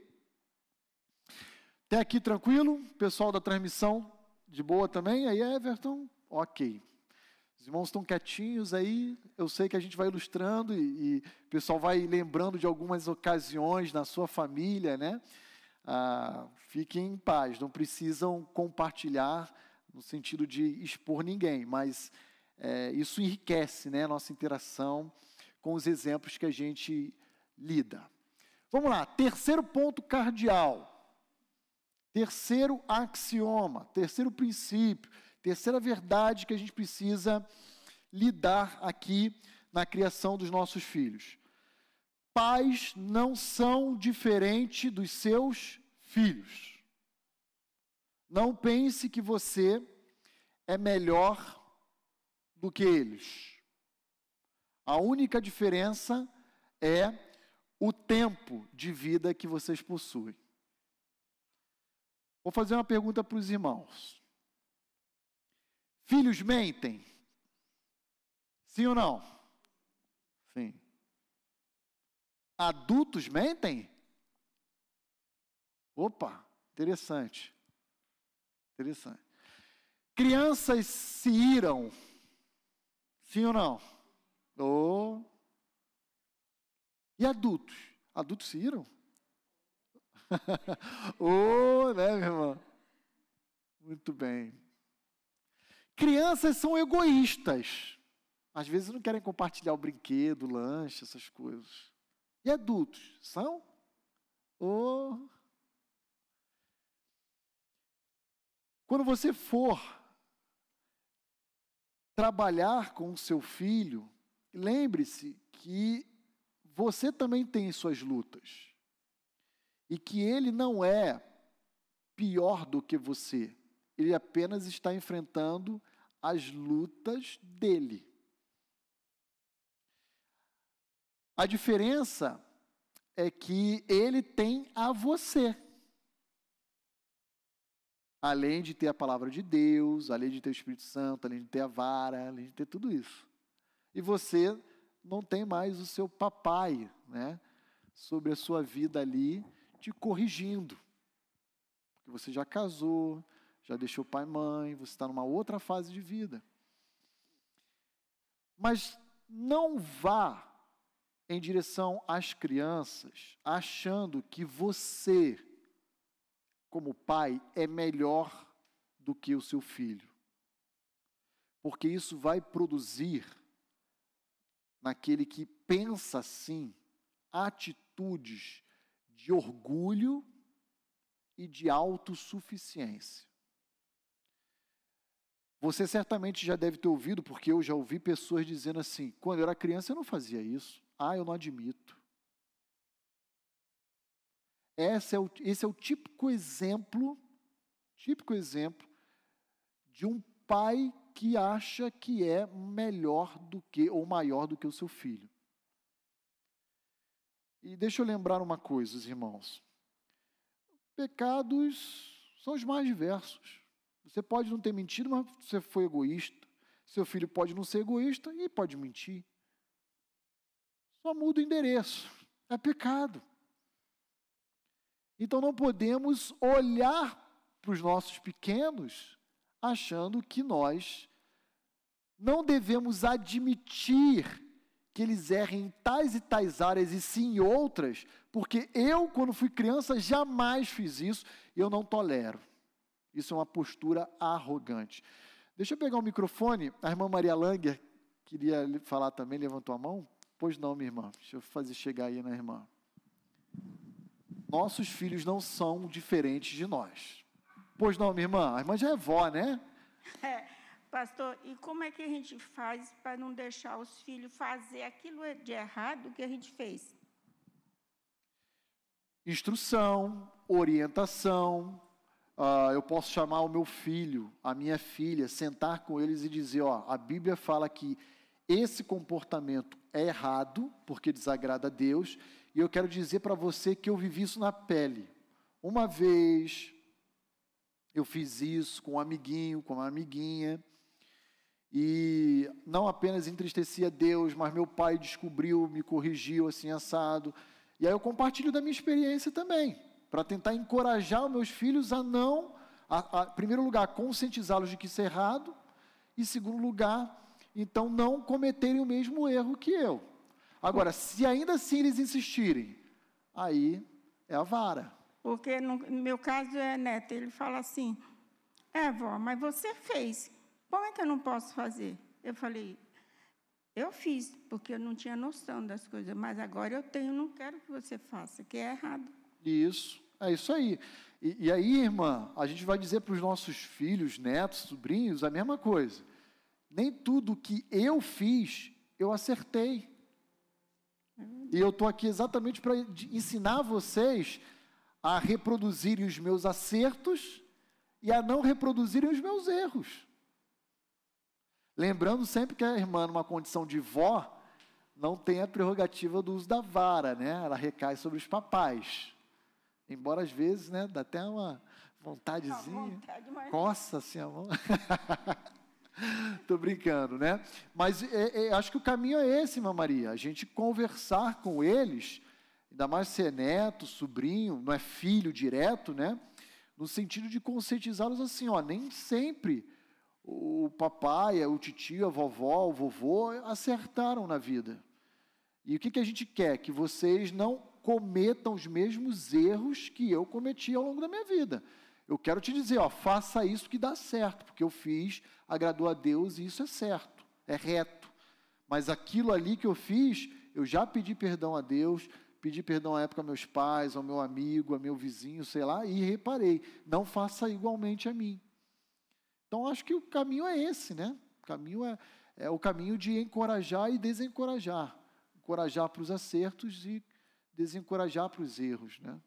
Até aqui tranquilo? Pessoal da transmissão de boa também? Aí, Everton? Ok. Os irmãos estão quietinhos aí. Eu sei que a gente vai ilustrando e, e o pessoal vai lembrando de algumas ocasiões na sua família, né? Ah, fiquem em paz, não precisam compartilhar no sentido de expor ninguém, mas é, isso enriquece né, a nossa interação com os exemplos que a gente lida. Vamos lá, terceiro ponto cardial. Terceiro axioma, terceiro princípio, terceira verdade que a gente precisa lidar aqui na criação dos nossos filhos. Pais não são diferentes dos seus filhos. Não pense que você é melhor do que eles. A única diferença é o tempo de vida que vocês possuem. Vou fazer uma pergunta para os irmãos. Filhos mentem? Sim ou não? Sim. Adultos mentem? Opa, interessante. Interessante. Crianças se iram? Sim ou não? Oh. E adultos? Adultos se iram? [LAUGHS] oh, né, meu irmão? Muito bem. Crianças são egoístas. Às vezes não querem compartilhar o brinquedo, o lanche, essas coisas. E adultos? São? Oh. Quando você for trabalhar com o seu filho, lembre-se que você também tem suas lutas. E que ele não é pior do que você. Ele apenas está enfrentando as lutas dele. A diferença é que ele tem a você. Além de ter a palavra de Deus, além de ter o Espírito Santo, além de ter a vara, além de ter tudo isso. E você não tem mais o seu papai, né? Sobre a sua vida ali, te corrigindo. Porque você já casou, já deixou pai e mãe, você está numa outra fase de vida. Mas não vá em direção às crianças achando que você como pai, é melhor do que o seu filho. Porque isso vai produzir, naquele que pensa assim, atitudes de orgulho e de autossuficiência. Você certamente já deve ter ouvido, porque eu já ouvi pessoas dizendo assim: quando eu era criança eu não fazia isso. Ah, eu não admito. Esse é o, esse é o típico exemplo, típico exemplo de um pai que acha que é melhor do que ou maior do que o seu filho. E deixa eu lembrar uma coisa, irmãos. Pecados são os mais diversos. Você pode não ter mentido, mas você foi egoísta. Seu filho pode não ser egoísta e pode mentir. Só muda o endereço. É pecado. Então não podemos olhar para os nossos pequenos achando que nós não devemos admitir que eles errem em tais e tais áreas e sim em outras, porque eu, quando fui criança, jamais fiz isso e eu não tolero. Isso é uma postura arrogante. Deixa eu pegar o microfone. A irmã Maria Langer queria falar também, levantou a mão? Pois não, minha irmã. Deixa eu fazer chegar aí na irmã nossos filhos não são diferentes de nós. Pois não, minha irmã? A irmã já é vó, né? É, pastor, e como é que a gente faz para não deixar os filhos fazer aquilo de errado que a gente fez? Instrução, orientação. Uh, eu posso chamar o meu filho, a minha filha, sentar com eles e dizer: ó, a Bíblia fala que esse comportamento é errado, porque desagrada a Deus, e eu quero dizer para você que eu vivi isso na pele. Uma vez eu fiz isso com um amiguinho, com uma amiguinha, e não apenas entristecia Deus, mas meu pai descobriu, me corrigiu assim assado. E aí eu compartilho da minha experiência também, para tentar encorajar os meus filhos a não, a, a, primeiro lugar, conscientizá-los de que isso é errado, e segundo lugar, então não cometerem o mesmo erro que eu. Agora, se ainda assim eles insistirem, aí é a vara. Porque no, meu caso é neto, ele fala assim: É, vó, mas você fez. Como é que eu não posso fazer? Eu falei: Eu fiz, porque eu não tinha noção das coisas, mas agora eu tenho, não quero que você faça, que é errado. Isso, é isso aí. E, e aí, irmã, a gente vai dizer para os nossos filhos, netos, sobrinhos, a mesma coisa nem tudo que eu fiz eu acertei. E eu estou aqui exatamente para ensinar vocês a reproduzirem os meus acertos e a não reproduzirem os meus erros. Lembrando sempre que a irmã, numa condição de vó, não tem a prerrogativa do uso da vara, né? Ela recai sobre os papais. Embora às vezes, né, dá até uma vontadezinha. Vontade, mas... Coça assim a mão. [LAUGHS] Estou brincando, né? Mas é, é, acho que o caminho é esse, Irmã Maria. A gente conversar com eles, ainda mais se é neto, sobrinho, não é filho direto, né? No sentido de conscientizá-los assim, ó, nem sempre o papai, o tio, a vovó, o vovô acertaram na vida. E o que, que a gente quer? Que vocês não cometam os mesmos erros que eu cometi ao longo da minha vida. Eu quero te dizer, ó, faça isso que dá certo, porque eu fiz, agradou a Deus e isso é certo, é reto. Mas aquilo ali que eu fiz, eu já pedi perdão a Deus, pedi perdão à época a meus pais, ao meu amigo, ao meu vizinho, sei lá, e reparei, não faça igualmente a mim. Então acho que o caminho é esse, né? O caminho é, é o caminho de encorajar e desencorajar. Encorajar para os acertos e desencorajar para os erros, né?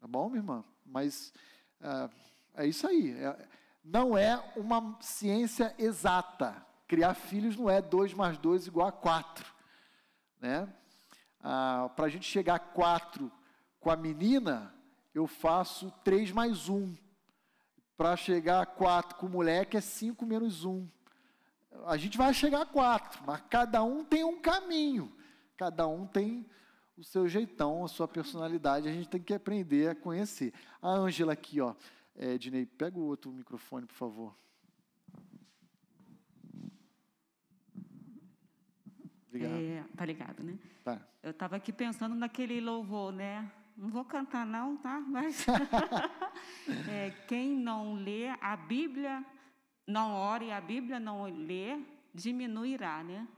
Tá bom, minha irmã? Mas é, é isso aí. É, não é uma ciência exata. Criar filhos não é 2 mais 2 igual a 4. Né? Ah, Para a gente chegar a 4 com a menina, eu faço 3 mais 1. Para chegar a 4 com o moleque é 5 menos 1. A gente vai chegar a 4, mas cada um tem um caminho. Cada um tem o seu jeitão, a sua personalidade, a gente tem que aprender a conhecer. A Ângela aqui, ó. É, Dinei, pega o outro microfone, por favor. Obrigado. É, tá ligado, né? Tá. Eu estava aqui pensando naquele louvor, né? Não vou cantar não, tá? [LAUGHS] Mas [LAUGHS] é, quem não lê a Bíblia, não ore a Bíblia não lê, diminuirá, né?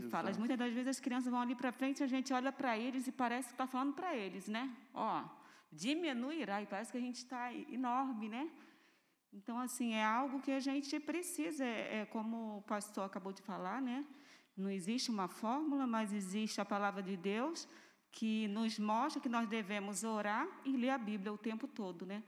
Que Exato. fala. Muitas das vezes as crianças vão ali para frente, a gente olha para eles e parece que está falando para eles, né? Ó, diminuirá e parece que a gente está enorme, né? Então, assim, é algo que a gente precisa, é, é, como o pastor acabou de falar, né? Não existe uma fórmula, mas existe a palavra de Deus que nos mostra que nós devemos orar e ler a Bíblia o tempo todo, né?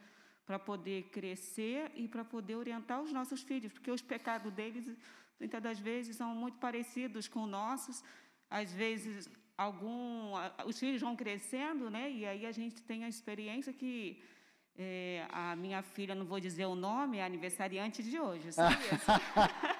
Para poder crescer e para poder orientar os nossos filhos, porque os pecados deles muitas das vezes são muito parecidos com nossos. Às vezes, algum, os filhos vão crescendo, né? E aí a gente tem a experiência que é, a minha filha, não vou dizer o nome, é aniversariante de hoje, sabe? [LAUGHS]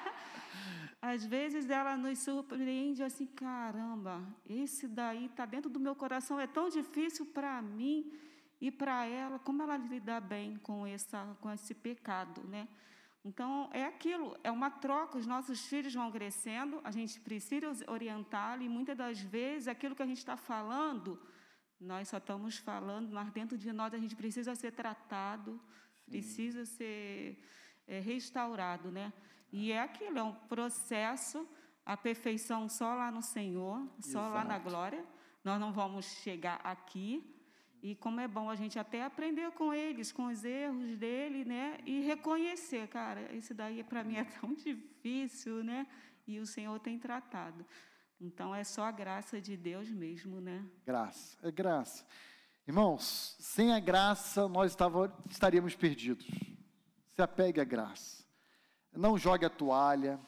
Às vezes ela nos surpreende assim, caramba, esse daí está dentro do meu coração, é tão difícil para mim e para ela, como ela lidar bem com, essa, com esse pecado, né? Então, é aquilo, é uma troca. Os nossos filhos vão crescendo, a gente precisa orientá-los, e muitas das vezes aquilo que a gente está falando, nós só estamos falando, mas dentro de nós a gente precisa ser tratado, Sim. precisa ser é, restaurado. Né? E é aquilo, é um processo, a perfeição só lá no Senhor, só Exato. lá na glória. Nós não vamos chegar aqui. E como é bom a gente até aprender com eles, com os erros dele, né? E reconhecer, cara, isso daí para mim é [LAUGHS] tão difícil, né? E o Senhor tem tratado. Então é só a graça de Deus mesmo, né? Graça, é graça. Irmãos, sem a graça nós estaríamos perdidos. Se apegue à graça. Não jogue a toalha,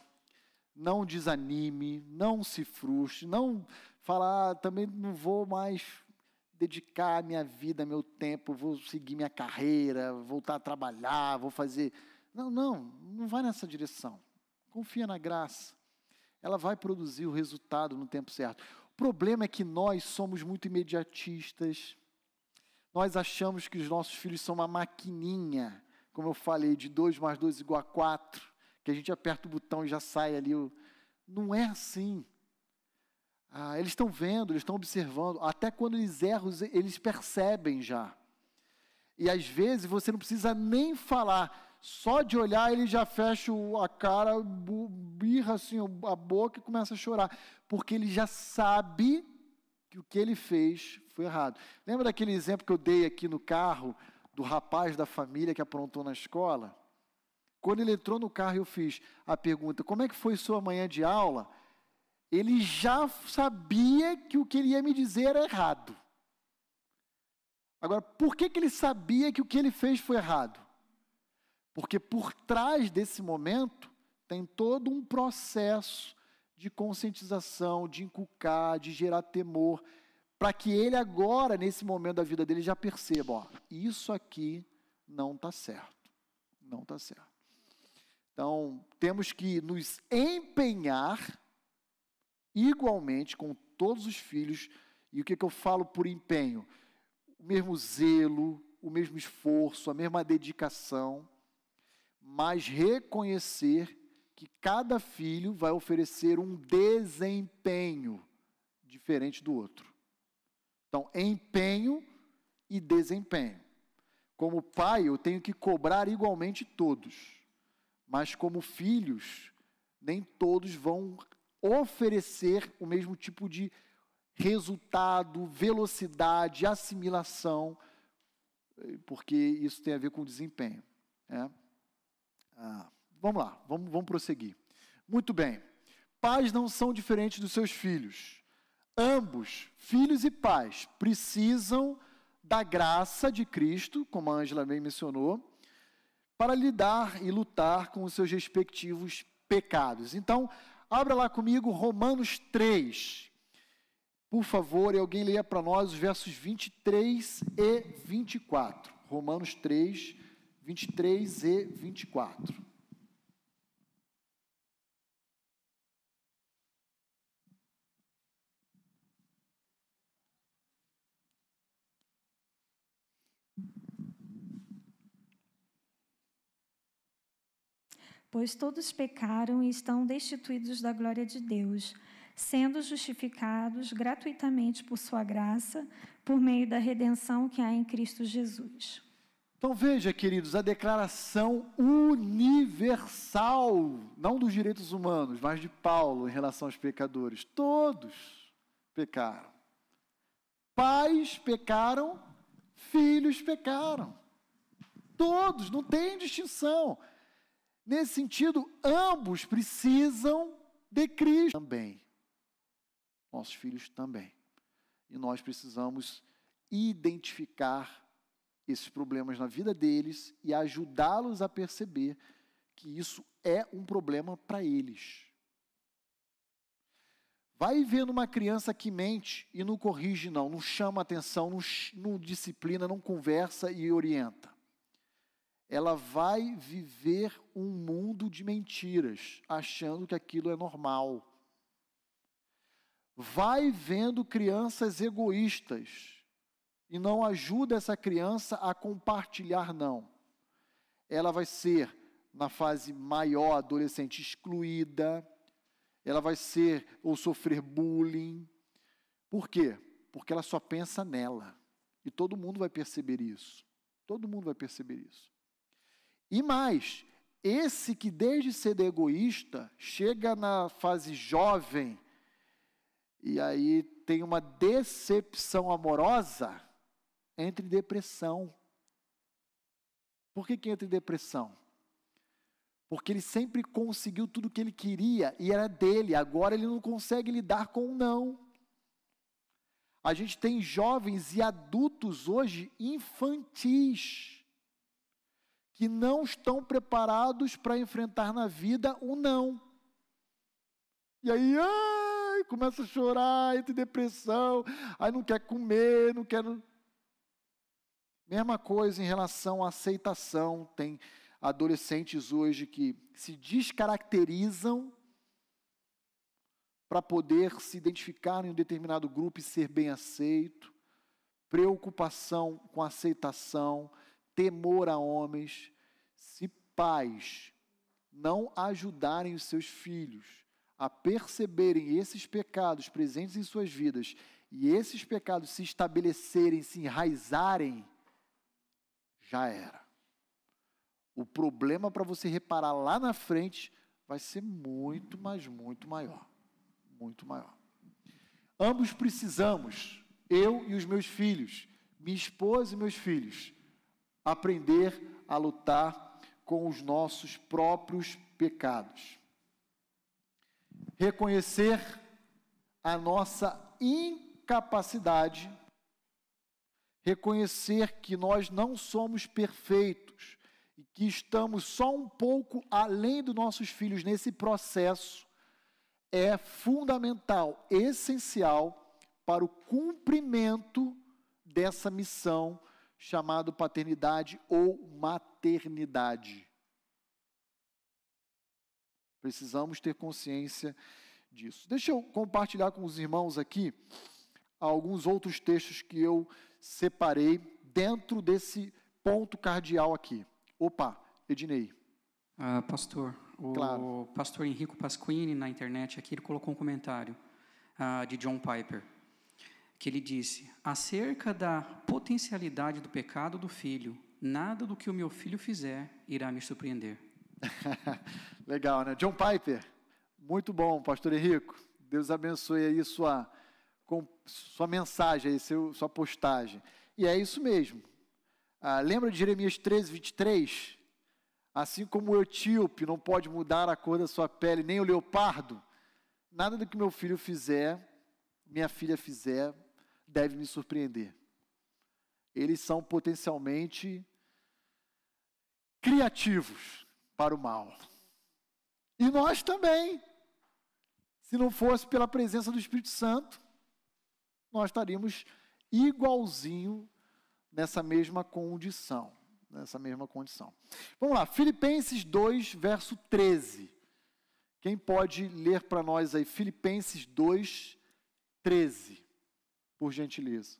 não desanime, não se frustre, não falar, ah, também não vou mais dedicar minha vida, meu tempo, vou seguir minha carreira, voltar a trabalhar, vou fazer. Não, não, não vai nessa direção. Confia na graça. Ela vai produzir o resultado no tempo certo. O problema é que nós somos muito imediatistas. Nós achamos que os nossos filhos são uma maquininha, como eu falei, de 2 mais 2 igual a 4, que a gente aperta o botão e já sai ali. Não é assim. Ah, eles estão vendo, eles estão observando. Até quando eles erram, eles percebem já. E às vezes você não precisa nem falar. Só de olhar ele já fecha a cara, birra assim a boca e começa a chorar. Porque ele já sabe que o que ele fez foi errado. Lembra daquele exemplo que eu dei aqui no carro, do rapaz da família que aprontou na escola? Quando ele entrou no carro, eu fiz a pergunta: como é que foi sua manhã de aula? Ele já sabia que o que ele ia me dizer era errado. Agora, por que, que ele sabia que o que ele fez foi errado? Porque por trás desse momento tem todo um processo de conscientização, de inculcar, de gerar temor, para que ele agora, nesse momento da vida dele, já perceba: ó, isso aqui não está certo. Não está certo. Então, temos que nos empenhar igualmente com todos os filhos. E o que, que eu falo por empenho? O mesmo zelo, o mesmo esforço, a mesma dedicação, mas reconhecer que cada filho vai oferecer um desempenho diferente do outro. Então, empenho e desempenho. Como pai, eu tenho que cobrar igualmente todos, mas como filhos, nem todos vão oferecer o mesmo tipo de resultado, velocidade, assimilação, porque isso tem a ver com desempenho. Né? Ah, vamos lá, vamos, vamos prosseguir. Muito bem. Pais não são diferentes dos seus filhos. Ambos, filhos e pais, precisam da graça de Cristo, como a Ângela bem mencionou, para lidar e lutar com os seus respectivos pecados. Então, Abra lá comigo Romanos 3. Por favor, e alguém leia para nós os versos 23 e 24. Romanos 3, 23 e 24. Pois todos pecaram e estão destituídos da glória de Deus, sendo justificados gratuitamente por sua graça, por meio da redenção que há em Cristo Jesus. Então veja, queridos, a declaração universal, não dos direitos humanos, mas de Paulo em relação aos pecadores. Todos pecaram. Pais pecaram, filhos pecaram. Todos, não tem distinção. Nesse sentido, ambos precisam de Cristo também. Nossos filhos também. E nós precisamos identificar esses problemas na vida deles e ajudá-los a perceber que isso é um problema para eles. Vai vendo uma criança que mente e não corrige, não, não chama atenção, não, não disciplina, não conversa e orienta ela vai viver um mundo de mentiras, achando que aquilo é normal. Vai vendo crianças egoístas e não ajuda essa criança a compartilhar, não. Ela vai ser, na fase maior, adolescente, excluída, ela vai ser ou sofrer bullying. Por quê? Porque ela só pensa nela. E todo mundo vai perceber isso. Todo mundo vai perceber isso. E mais, esse que desde cedo é egoísta, chega na fase jovem e aí tem uma decepção amorosa, entra em depressão. Por que, que entra em depressão? Porque ele sempre conseguiu tudo o que ele queria e era dele, agora ele não consegue lidar com o não. A gente tem jovens e adultos hoje infantis, que não estão preparados para enfrentar na vida o não. E aí, ai, começa a chorar, entra em depressão, aí não quer comer, não quer. Mesma coisa em relação à aceitação. Tem adolescentes hoje que se descaracterizam para poder se identificar em um determinado grupo e ser bem aceito, preocupação com aceitação, temor a homens. Se pais não ajudarem os seus filhos a perceberem esses pecados presentes em suas vidas e esses pecados se estabelecerem, se enraizarem, já era. O problema para você reparar lá na frente vai ser muito, mas muito maior muito maior. Ambos precisamos, eu e os meus filhos, minha esposa e meus filhos, aprender a lutar com os nossos próprios pecados. Reconhecer a nossa incapacidade, reconhecer que nós não somos perfeitos e que estamos só um pouco além dos nossos filhos nesse processo é fundamental, essencial para o cumprimento dessa missão chamada paternidade ou maternidade. Precisamos ter consciência disso. Deixa eu compartilhar com os irmãos aqui alguns outros textos que eu separei dentro desse ponto cardial aqui. Opa, Ednei. Ah, pastor, o claro. pastor Henrico Pasquini, na internet, aqui, ele colocou um comentário uh, de John Piper, que ele disse: acerca da potencialidade do pecado do filho, nada do que o meu filho fizer irá me surpreender. [LAUGHS] Legal, né? John Piper, muito bom, pastor Henrico. Deus abençoe aí sua, sua mensagem, aí, seu, sua postagem. E é isso mesmo. Ah, lembra de Jeremias 13, 23? Assim como o etíope não pode mudar a cor da sua pele, nem o leopardo, nada do que meu filho fizer, minha filha fizer, deve me surpreender. Eles são potencialmente criativos para o mal. E nós também. Se não fosse pela presença do Espírito Santo, nós estaríamos igualzinho nessa mesma condição nessa mesma condição. Vamos lá, Filipenses 2, verso 13. Quem pode ler para nós aí Filipenses 2, 13, por gentileza.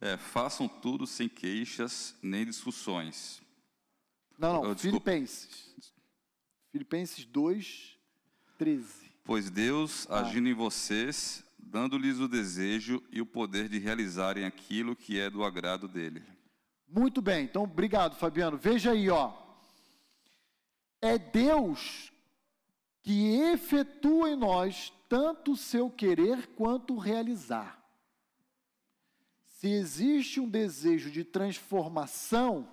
É, façam tudo sem queixas nem discussões. Não, não, Filipenses. Filipenses 2, 13. Pois Deus, ah. agindo em vocês, dando-lhes o desejo e o poder de realizarem aquilo que é do agrado dele. Muito bem, então obrigado, Fabiano. Veja aí, ó. É Deus que efetua em nós tanto o seu querer quanto o realizar. Se existe um desejo de transformação,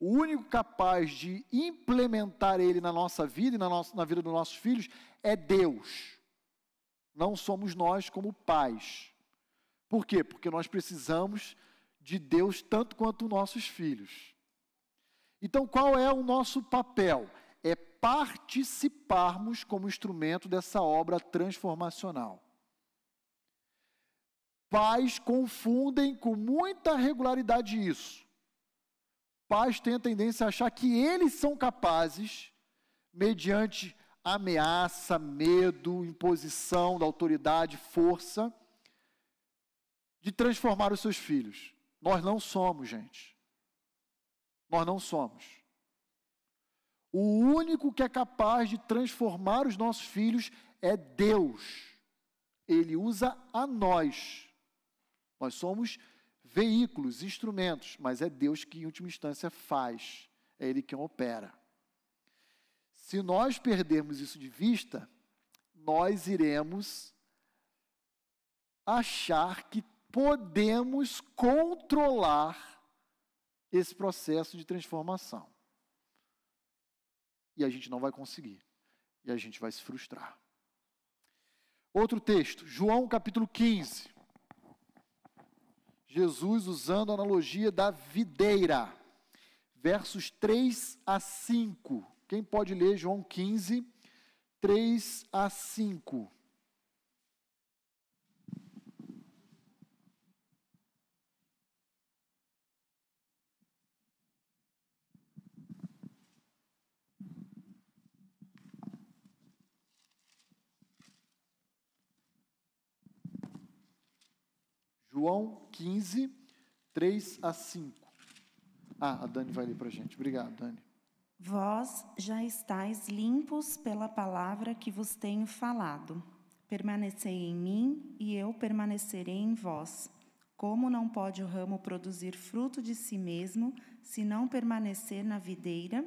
o único capaz de implementar ele na nossa vida e na, nossa, na vida dos nossos filhos é Deus não somos nós como pais. Por quê? Porque nós precisamos de Deus tanto quanto nossos filhos. Então, qual é o nosso papel? Participarmos como instrumento dessa obra transformacional. Pais confundem com muita regularidade isso. Pais têm a tendência a achar que eles são capazes, mediante ameaça, medo, imposição da autoridade, força, de transformar os seus filhos. Nós não somos, gente. Nós não somos. O único que é capaz de transformar os nossos filhos é Deus. Ele usa a nós. Nós somos veículos, instrumentos, mas é Deus que, em última instância, faz. É Ele quem opera. Se nós perdermos isso de vista, nós iremos achar que podemos controlar esse processo de transformação. E a gente não vai conseguir. E a gente vai se frustrar. Outro texto, João capítulo 15. Jesus usando a analogia da videira. Versos 3 a 5. Quem pode ler João 15, 3 a 5? João 15, 3 a 5. Ah, a Dani vai ler para a gente. Obrigado, Dani. Vós já estáis limpos pela palavra que vos tenho falado. Permanecei em mim e eu permanecerei em vós. Como não pode o ramo produzir fruto de si mesmo, se não permanecer na videira,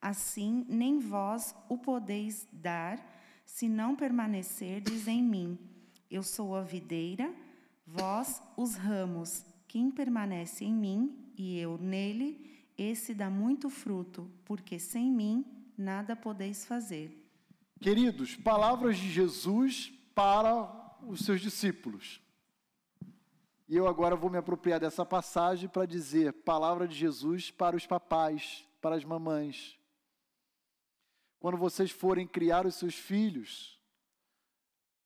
assim nem vós o podeis dar, se não permanecerdes em mim. Eu sou a videira, Vós, os ramos, quem permanece em mim e eu nele, esse dá muito fruto, porque sem mim nada podeis fazer. Queridos, palavras de Jesus para os seus discípulos. E eu agora vou me apropriar dessa passagem para dizer palavra de Jesus para os papais, para as mamães. Quando vocês forem criar os seus filhos,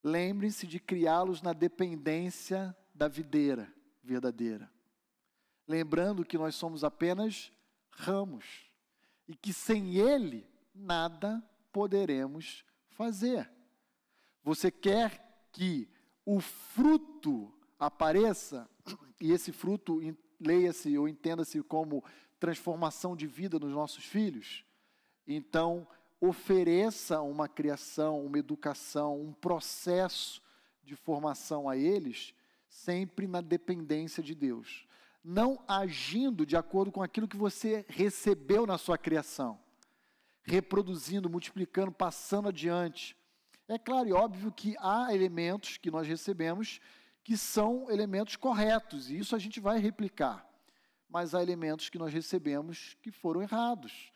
Lembrem-se de criá-los na dependência da videira verdadeira. Lembrando que nós somos apenas ramos e que sem ele nada poderemos fazer. Você quer que o fruto apareça, e esse fruto leia-se ou entenda-se como transformação de vida nos nossos filhos? Então, ofereça uma criação, uma educação, um processo de formação a eles, sempre na dependência de Deus. Não agindo de acordo com aquilo que você recebeu na sua criação, reproduzindo, multiplicando, passando adiante. É claro e óbvio que há elementos que nós recebemos que são elementos corretos, e isso a gente vai replicar. Mas há elementos que nós recebemos que foram errados.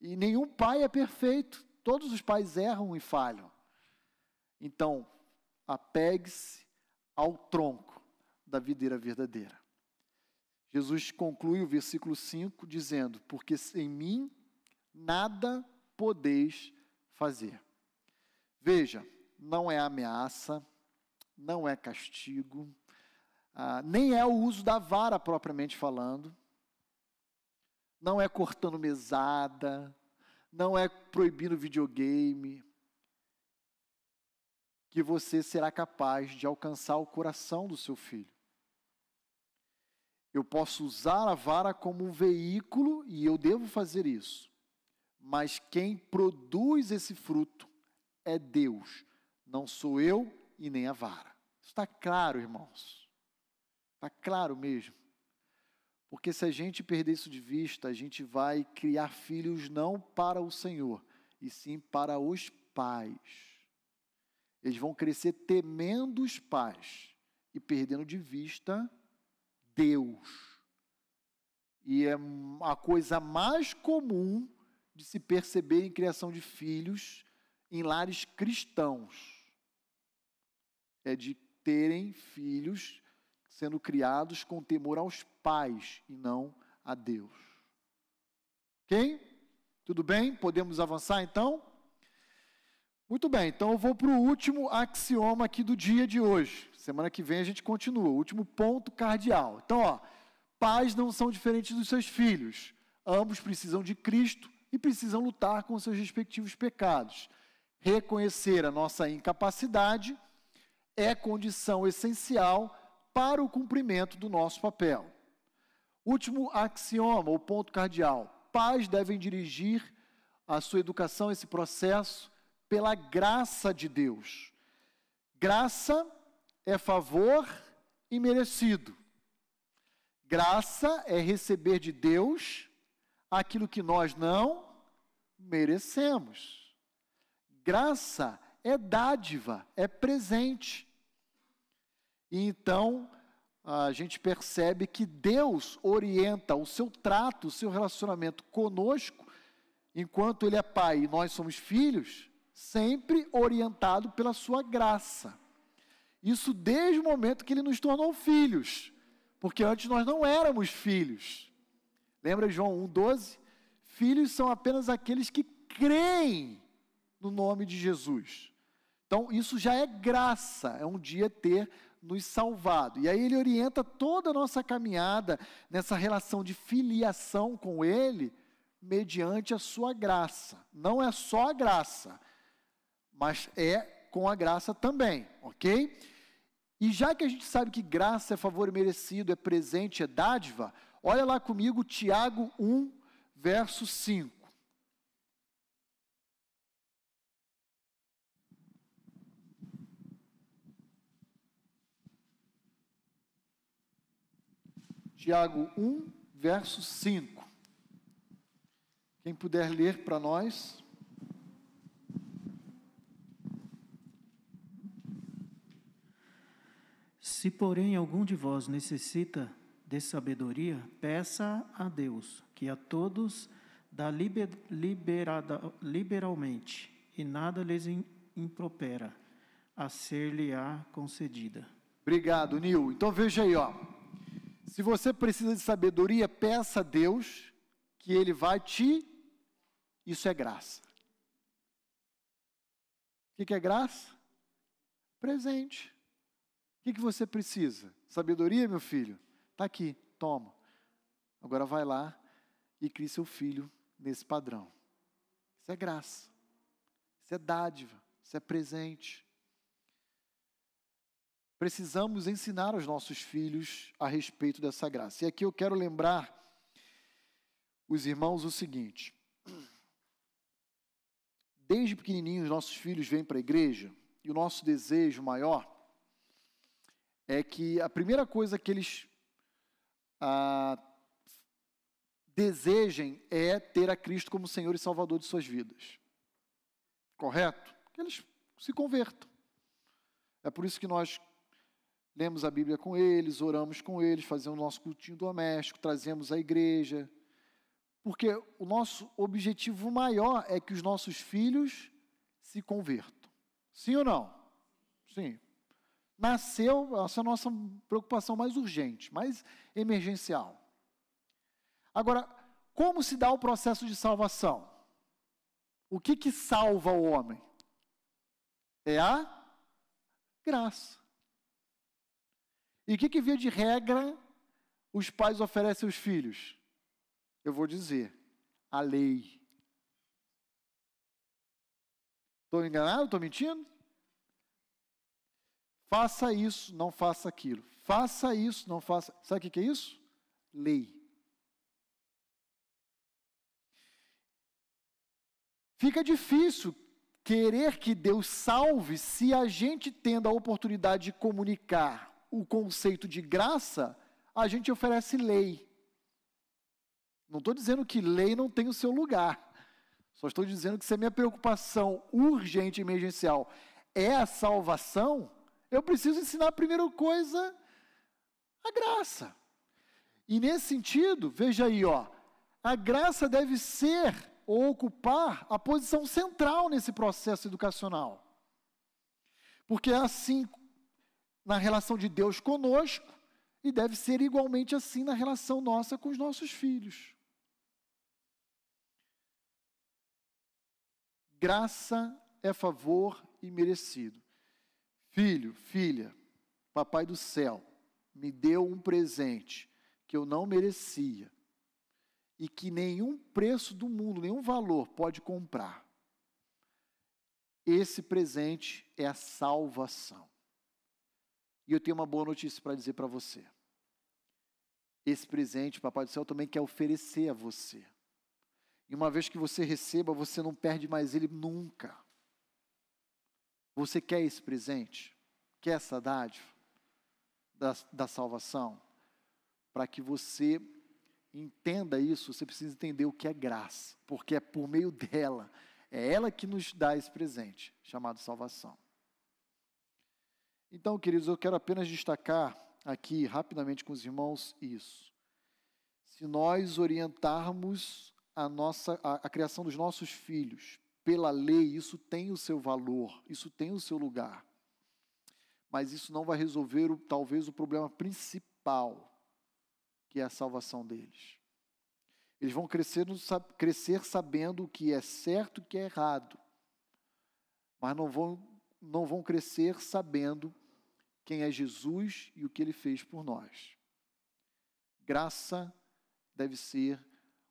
E nenhum pai é perfeito. Todos os pais erram e falham. Então, apegue-se ao tronco da videira verdadeira. Jesus conclui o versículo 5 dizendo: Porque sem mim nada podeis fazer. Veja, não é ameaça, não é castigo, ah, nem é o uso da vara propriamente falando, não é cortando mesada, não é proibindo videogame, que você será capaz de alcançar o coração do seu filho. Eu posso usar a vara como um veículo e eu devo fazer isso. Mas quem produz esse fruto é Deus, não sou eu e nem a vara. Está claro, irmãos? Está claro mesmo? Porque se a gente perder isso de vista, a gente vai criar filhos não para o Senhor, e sim para os pais. Eles vão crescer temendo os pais e perdendo de vista Deus. E é a coisa mais comum de se perceber em criação de filhos em lares cristãos. É de terem filhos sendo criados com temor aos pais e não a Deus. Ok? Tudo bem? Podemos avançar então? Muito bem, então eu vou para o último axioma aqui do dia de hoje. Semana que vem a gente continua. Último ponto cardial. Então, ó, pais não são diferentes dos seus filhos. Ambos precisam de Cristo e precisam lutar com seus respectivos pecados. Reconhecer a nossa incapacidade é condição essencial para o cumprimento do nosso papel. Último axioma, o ponto cardial: pais devem dirigir a sua educação, esse processo, pela graça de Deus. Graça é favor imerecido. Graça é receber de Deus aquilo que nós não merecemos. Graça é dádiva, é presente. E então a gente percebe que Deus orienta o seu trato, o seu relacionamento conosco, enquanto Ele é Pai e nós somos filhos, sempre orientado pela Sua graça. Isso desde o momento que Ele nos tornou filhos, porque antes nós não éramos filhos. Lembra João 1,12? Filhos são apenas aqueles que creem no nome de Jesus. Então, isso já é graça, é um dia ter nos salvado. E aí ele orienta toda a nossa caminhada nessa relação de filiação com ele, mediante a sua graça. Não é só a graça, mas é com a graça também, ok? E já que a gente sabe que graça é favor merecido, é presente, é dádiva, olha lá comigo Tiago 1, verso 5. Tiago 1, verso 5. Quem puder ler para nós. Se, porém, algum de vós necessita de sabedoria, peça a Deus, que a todos dá liber, liberada, liberalmente, e nada lhes impropera, a ser-lhe-á concedida. Obrigado, Nil. Então veja aí, ó. Se você precisa de sabedoria, peça a Deus que Ele vai te. Isso é graça. O que é graça? Presente. O que você precisa? Sabedoria, meu filho? Está aqui, toma. Agora vai lá e crie seu filho nesse padrão. Isso é graça. Isso é dádiva. Isso é presente precisamos ensinar aos nossos filhos a respeito dessa graça. E aqui eu quero lembrar os irmãos o seguinte: desde pequenininhos, nossos filhos vêm para a igreja e o nosso desejo maior é que a primeira coisa que eles ah, desejem é ter a Cristo como Senhor e Salvador de suas vidas. Correto? Que eles se convertam. É por isso que nós lemos a Bíblia com eles, oramos com eles, fazemos o nosso cultinho doméstico, trazemos a igreja. Porque o nosso objetivo maior é que os nossos filhos se convertam. Sim ou não? Sim. Nasceu, essa é a nossa preocupação mais urgente, mais emergencial. Agora, como se dá o processo de salvação? O que, que salva o homem? É a graça. E o que, que via de regra os pais oferecem aos filhos? Eu vou dizer, a lei. Estou enganado? Estou mentindo? Faça isso, não faça aquilo. Faça isso, não faça. Sabe o que é isso? Lei. Fica difícil querer que Deus salve se a gente tendo a oportunidade de comunicar o conceito de graça, a gente oferece lei. Não estou dizendo que lei não tem o seu lugar. Só estou dizendo que se a minha preocupação urgente e emergencial é a salvação, eu preciso ensinar a primeira coisa a graça. E nesse sentido, veja aí, ó, a graça deve ser ou ocupar a posição central nesse processo educacional. Porque é assim na relação de Deus conosco e deve ser igualmente assim na relação nossa com os nossos filhos. Graça é favor e merecido. Filho, filha, papai do céu me deu um presente que eu não merecia e que nenhum preço do mundo, nenhum valor pode comprar. Esse presente é a salvação. E eu tenho uma boa notícia para dizer para você. Esse presente, Papai do Céu também quer oferecer a você. E uma vez que você receba, você não perde mais ele nunca. Você quer esse presente? Quer essa dádiva da, da salvação? Para que você entenda isso, você precisa entender o que é graça, porque é por meio dela, é ela que nos dá esse presente, chamado salvação. Então, queridos, eu quero apenas destacar aqui rapidamente com os irmãos isso. Se nós orientarmos a nossa a, a criação dos nossos filhos pela lei, isso tem o seu valor, isso tem o seu lugar. Mas isso não vai resolver o, talvez o problema principal, que é a salvação deles. Eles vão crescer, crescer sabendo o que é certo e o que é errado, mas não vão, não vão crescer sabendo quem é Jesus e o que ele fez por nós. Graça deve ser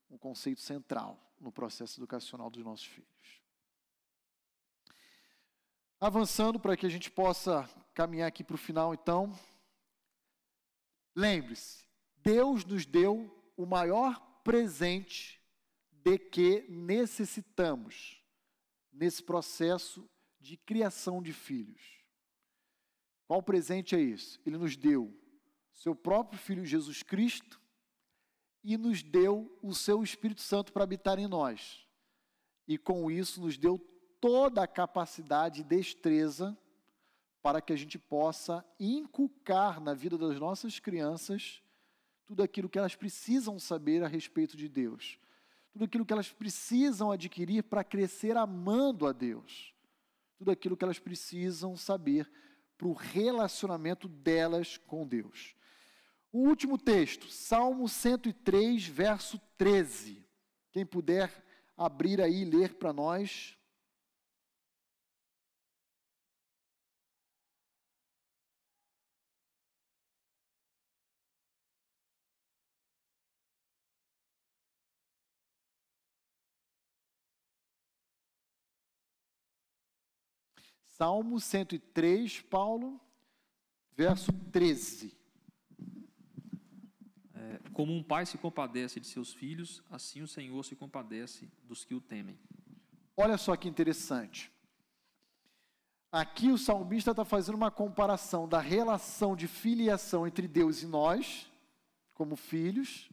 um conceito central no processo educacional dos nossos filhos. Avançando para que a gente possa caminhar aqui para o final, então. Lembre-se, Deus nos deu o maior presente de que necessitamos nesse processo de criação de filhos. Qual presente é esse? Ele nos deu seu próprio Filho Jesus Cristo e nos deu o seu Espírito Santo para habitar em nós. E com isso nos deu toda a capacidade e destreza para que a gente possa inculcar na vida das nossas crianças tudo aquilo que elas precisam saber a respeito de Deus, tudo aquilo que elas precisam adquirir para crescer amando a Deus, tudo aquilo que elas precisam saber para o relacionamento delas com Deus. O último texto, Salmo 103, verso 13. Quem puder abrir aí e ler para nós. Salmo 103, Paulo, verso 13. É, como um pai se compadece de seus filhos, assim o Senhor se compadece dos que o temem. Olha só que interessante. Aqui o salmista está fazendo uma comparação da relação de filiação entre Deus e nós, como filhos,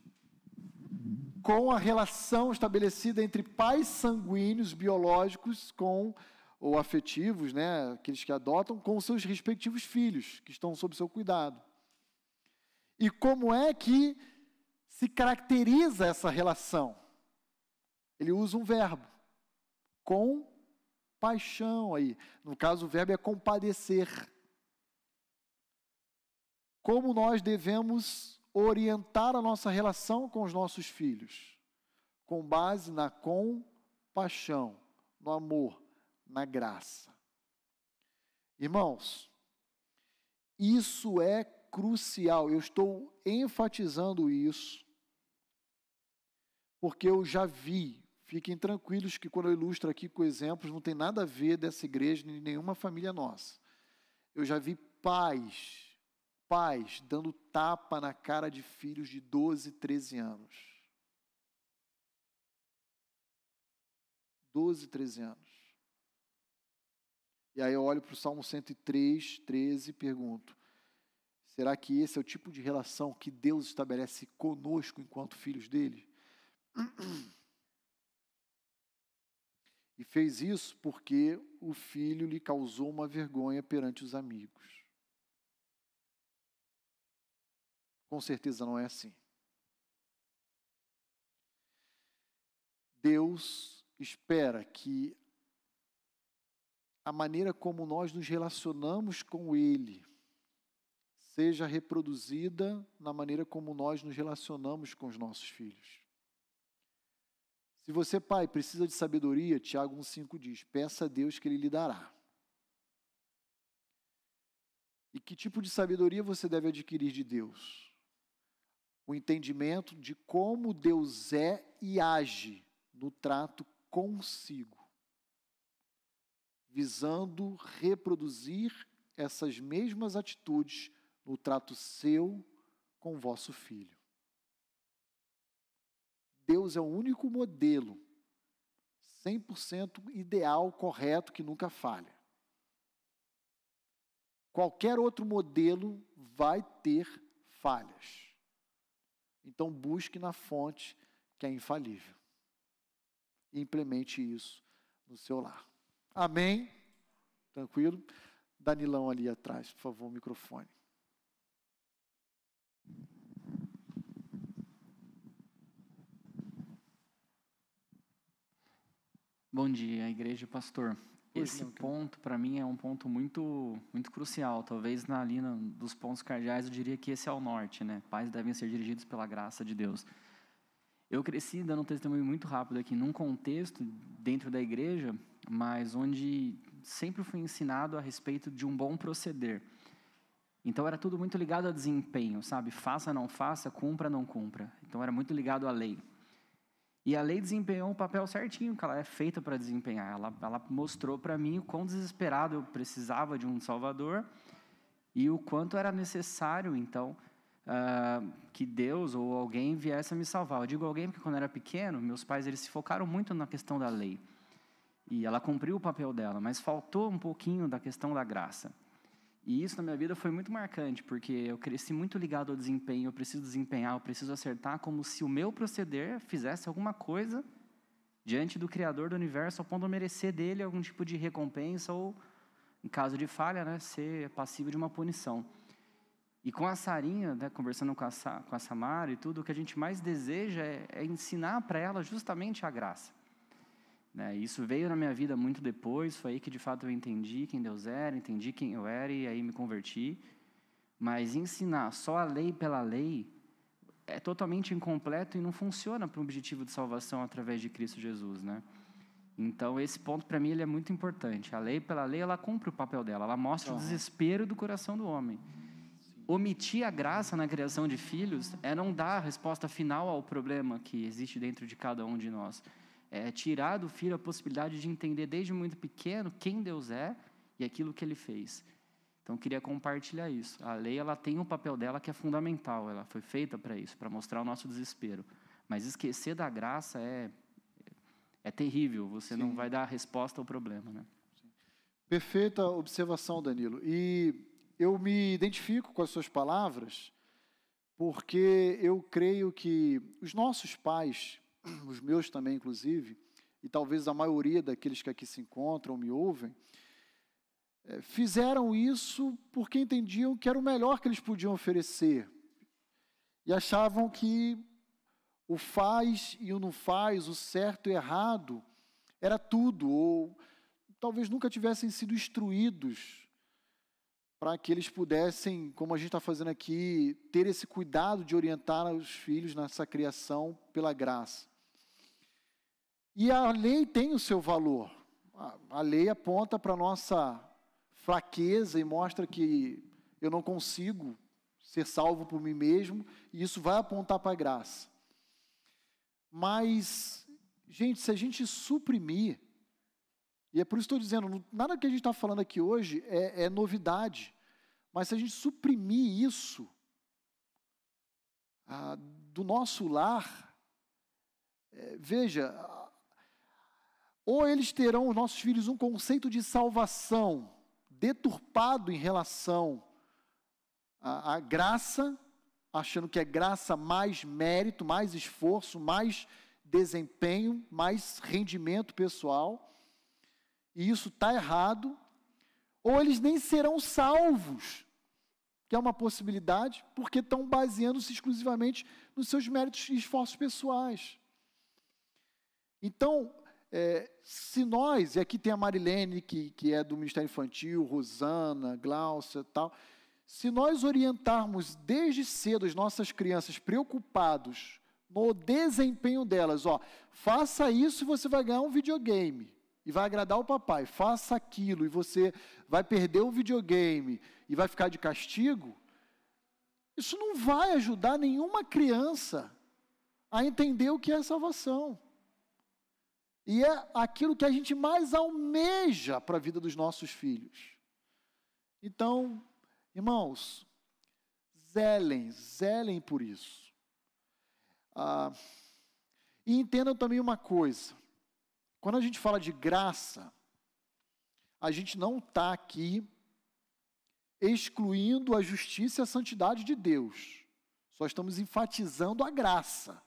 com a relação estabelecida entre pais sanguíneos biológicos com ou afetivos, né, aqueles que adotam, com seus respectivos filhos, que estão sob seu cuidado. E como é que se caracteriza essa relação? Ele usa um verbo, com paixão aí. No caso, o verbo é compadecer. Como nós devemos orientar a nossa relação com os nossos filhos? Com base na compaixão, no amor, na graça. Irmãos, isso é crucial. Eu estou enfatizando isso, porque eu já vi. Fiquem tranquilos que quando eu ilustro aqui com exemplos, não tem nada a ver dessa igreja nem nenhuma família nossa. Eu já vi pais, pais dando tapa na cara de filhos de 12, 13 anos. 12, 13 anos. E aí eu olho para o Salmo 103, 13 e pergunto: será que esse é o tipo de relação que Deus estabelece conosco enquanto filhos dele? E fez isso porque o filho lhe causou uma vergonha perante os amigos. Com certeza não é assim. Deus espera que a maneira como nós nos relacionamos com Ele seja reproduzida na maneira como nós nos relacionamos com os nossos filhos. Se você, pai, precisa de sabedoria, Tiago 1,5 diz: peça a Deus que Ele lhe dará. E que tipo de sabedoria você deve adquirir de Deus? O entendimento de como Deus é e age no trato consigo visando reproduzir essas mesmas atitudes no trato seu com vosso filho. Deus é o único modelo 100% ideal, correto, que nunca falha. Qualquer outro modelo vai ter falhas. Então busque na fonte que é infalível. E implemente isso no seu lar. Amém? Tranquilo? Danilão ali atrás, por favor, o microfone. Bom dia, igreja e pastor. Esse ponto, para mim, é um ponto muito, muito crucial. Talvez na linha dos pontos cardeais, eu diria que esse é o norte, né? Pais devem ser dirigidos pela graça de Deus. Eu cresci dando um testemunho muito rápido aqui, num contexto dentro da igreja, mas onde sempre fui ensinado a respeito de um bom proceder. Então era tudo muito ligado a desempenho, sabe? Faça, não faça, cumpra, não cumpra. Então era muito ligado à lei. E a lei desempenhou um papel certinho que ela é feita para desempenhar. Ela, ela mostrou para mim o quão desesperado eu precisava de um Salvador e o quanto era necessário, então, uh, que Deus ou alguém viesse a me salvar. Eu digo alguém porque quando eu era pequeno, meus pais eles se focaram muito na questão da lei. E ela cumpriu o papel dela, mas faltou um pouquinho da questão da graça. E isso na minha vida foi muito marcante, porque eu cresci muito ligado ao desempenho, eu preciso desempenhar, eu preciso acertar, como se o meu proceder fizesse alguma coisa diante do Criador do universo, ao ponto de eu merecer dele algum tipo de recompensa ou, em caso de falha, né, ser passível de uma punição. E com a Sarinha, né, conversando com a, com a Samara e tudo, o que a gente mais deseja é, é ensinar para ela justamente a graça. Né? Isso veio na minha vida muito depois, foi aí que de fato eu entendi quem Deus era, entendi quem eu era e aí me converti. Mas ensinar só a lei pela lei é totalmente incompleto e não funciona para o objetivo de salvação através de Cristo Jesus, né? Então esse ponto para mim ele é muito importante. A lei pela lei ela cumpre o papel dela, ela mostra o desespero do coração do homem. Omitir a graça na criação de filhos é não dar a resposta final ao problema que existe dentro de cada um de nós é, tirar do filho a possibilidade de entender desde muito pequeno quem Deus é e aquilo que ele fez. Então, eu queria compartilhar isso. A lei ela tem um papel dela que é fundamental, ela foi feita para isso, para mostrar o nosso desespero. Mas esquecer da graça é, é terrível, você Sim. não vai dar a resposta ao problema. Né? Perfeita observação, Danilo. E eu me identifico com as suas palavras, porque eu creio que os nossos pais, [CLEARS THROAT] os meus também, inclusive, e talvez a maioria daqueles que aqui se encontram, me ouvem, é, fizeram isso porque entendiam que era o melhor que eles podiam oferecer. E achavam que o faz e o não faz, o certo e o errado, era tudo, ou talvez nunca tivessem sido instruídos para que eles pudessem, como a gente está fazendo aqui, ter esse cuidado de orientar os filhos nessa criação pela graça. E a lei tem o seu valor. A lei aponta para a nossa fraqueza e mostra que eu não consigo ser salvo por mim mesmo, e isso vai apontar para a graça. Mas, gente, se a gente suprimir e é por isso que estou dizendo, nada que a gente está falando aqui hoje é, é, novidade. Mas se a gente suprimir isso ah, do nosso lar, é, veja, ou eles terão, os nossos filhos, um conceito de salvação deturpado em relação à, à graça, achando que é graça mais mérito, mais esforço, mais desempenho, mais rendimento pessoal e isso está errado, ou eles nem serão salvos, que é uma possibilidade, porque estão baseando-se exclusivamente nos seus méritos e esforços pessoais. Então, é, se nós, e aqui tem a Marilene, que, que é do Ministério Infantil, Rosana, Glaucia tal, se nós orientarmos desde cedo as nossas crianças preocupados no desempenho delas, ó, faça isso e você vai ganhar um videogame e vai agradar o papai, faça aquilo e você vai perder o videogame e vai ficar de castigo, isso não vai ajudar nenhuma criança a entender o que é salvação. E é aquilo que a gente mais almeja para a vida dos nossos filhos. Então, irmãos, zelem, zelem por isso. Ah, e entendam também uma coisa: quando a gente fala de graça, a gente não está aqui excluindo a justiça e a santidade de Deus. Só estamos enfatizando a graça,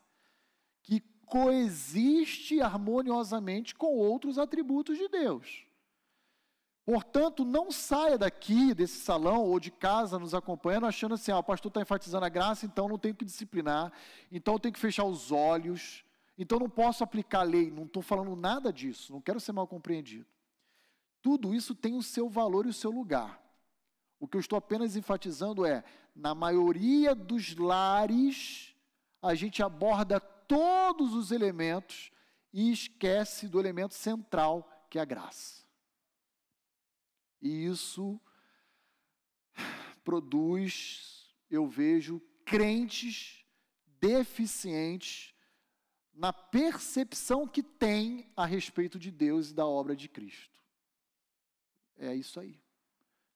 que coexiste harmoniosamente com outros atributos de Deus. Portanto, não saia daqui, desse salão ou de casa nos acompanhando, achando assim: ah, o pastor está enfatizando a graça, então não tenho que disciplinar, então eu tenho que fechar os olhos, então não posso aplicar a lei. Não estou falando nada disso, não quero ser mal compreendido. Tudo isso tem o seu valor e o seu lugar. O que eu estou apenas enfatizando é: na maioria dos lares, a gente aborda todos os elementos e esquece do elemento central, que é a graça. E isso produz, eu vejo, crentes deficientes na percepção que tem a respeito de Deus e da obra de Cristo. É isso aí.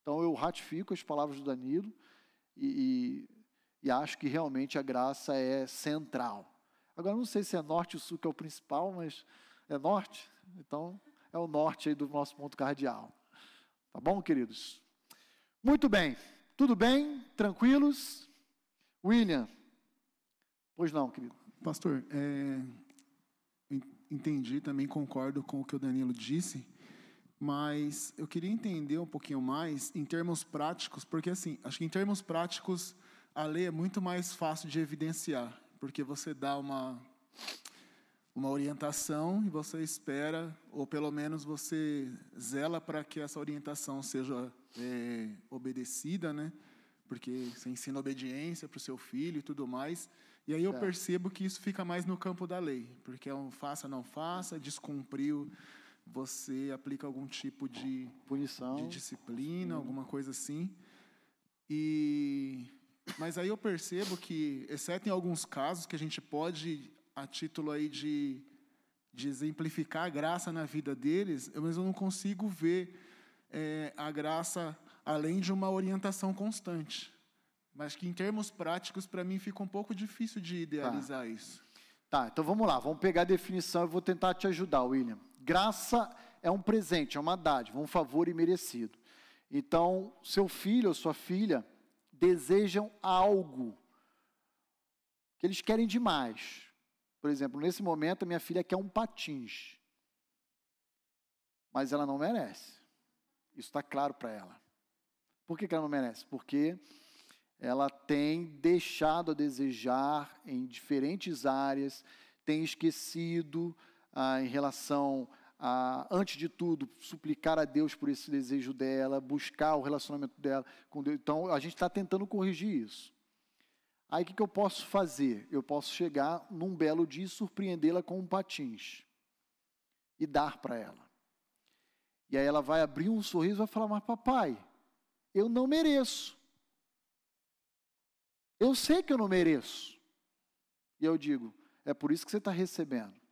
Então eu ratifico as palavras do Danilo e, e, e acho que realmente a graça é central. Agora, não sei se é norte ou sul que é o principal, mas é norte? Então, é o norte aí do nosso ponto cardeal. Tá bom, queridos? Muito bem. Tudo bem? Tranquilos? William? Pois não, querido. Pastor, é, entendi, também concordo com o que o Danilo disse, mas eu queria entender um pouquinho mais em termos práticos, porque assim, acho que em termos práticos a lei é muito mais fácil de evidenciar porque você dá uma uma orientação e você espera, ou pelo menos você zela para que essa orientação seja é, obedecida, né? Porque você ensina obediência para o seu filho e tudo mais. E aí eu é. percebo que isso fica mais no campo da lei, porque é um faça, não faça, descumpriu, você aplica algum tipo de punição, de disciplina, alguma coisa assim. E mas aí eu percebo que, exceto em alguns casos que a gente pode, a título aí de, de exemplificar a graça na vida deles, eu, mas eu não consigo ver é, a graça além de uma orientação constante. Mas que em termos práticos, para mim, fica um pouco difícil de idealizar tá. isso. Tá, então vamos lá, vamos pegar a definição e vou tentar te ajudar, William. Graça é um presente, é uma dádiva, um favor imerecido. Então, seu filho ou sua filha desejam algo que eles querem demais. Por exemplo, nesse momento, minha filha quer um patins, mas ela não merece. Isso está claro para ela. Por que, que ela não merece? Porque ela tem deixado a desejar em diferentes áreas, tem esquecido ah, em relação a, antes de tudo, suplicar a Deus por esse desejo dela, buscar o relacionamento dela com Deus. Então, a gente está tentando corrigir isso. Aí, o que, que eu posso fazer? Eu posso chegar num belo dia e surpreendê-la com um patins e dar para ela. E aí ela vai abrir um sorriso e vai falar: Mas papai, eu não mereço. Eu sei que eu não mereço. E eu digo: É por isso que você está recebendo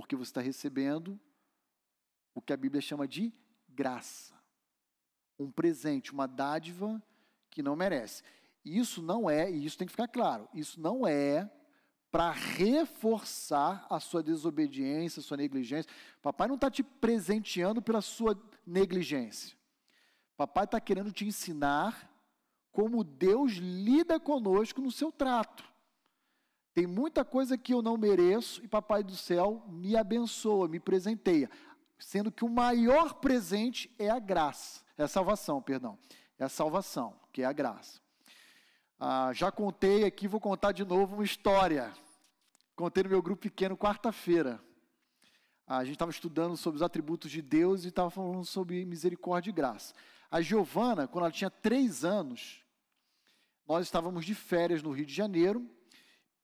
porque você está recebendo o que a Bíblia chama de graça. Um presente, uma dádiva que não merece. Isso não é, e isso tem que ficar claro, isso não é para reforçar a sua desobediência, a sua negligência. Papai não está te presenteando pela sua negligência. Papai está querendo te ensinar como Deus lida conosco no seu trato. Tem muita coisa que eu não mereço e Papai do Céu me abençoa, me presenteia. Sendo que o maior presente é a graça, é a salvação, perdão. É a salvação, que é a graça. Ah, já contei aqui, vou contar de novo uma história. Contei no meu grupo pequeno quarta-feira. Ah, a gente estava estudando sobre os atributos de Deus e estava falando sobre misericórdia e graça. A Giovana, quando ela tinha três anos, nós estávamos de férias no Rio de Janeiro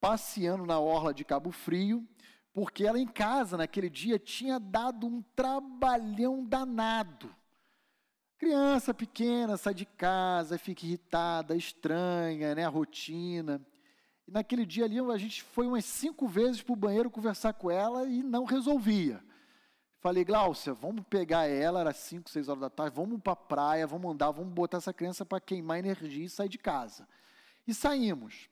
passeando na orla de Cabo Frio, porque ela em casa naquele dia tinha dado um trabalhão danado. Criança pequena sai de casa, fica irritada, estranha, né, a rotina. E naquele dia ali a gente foi umas cinco vezes para o banheiro conversar com ela e não resolvia. Falei, Gláucia, vamos pegar ela, era cinco, seis horas da tarde, vamos para a praia, vamos andar, vamos botar essa criança para queimar energia e sair de casa. E saímos.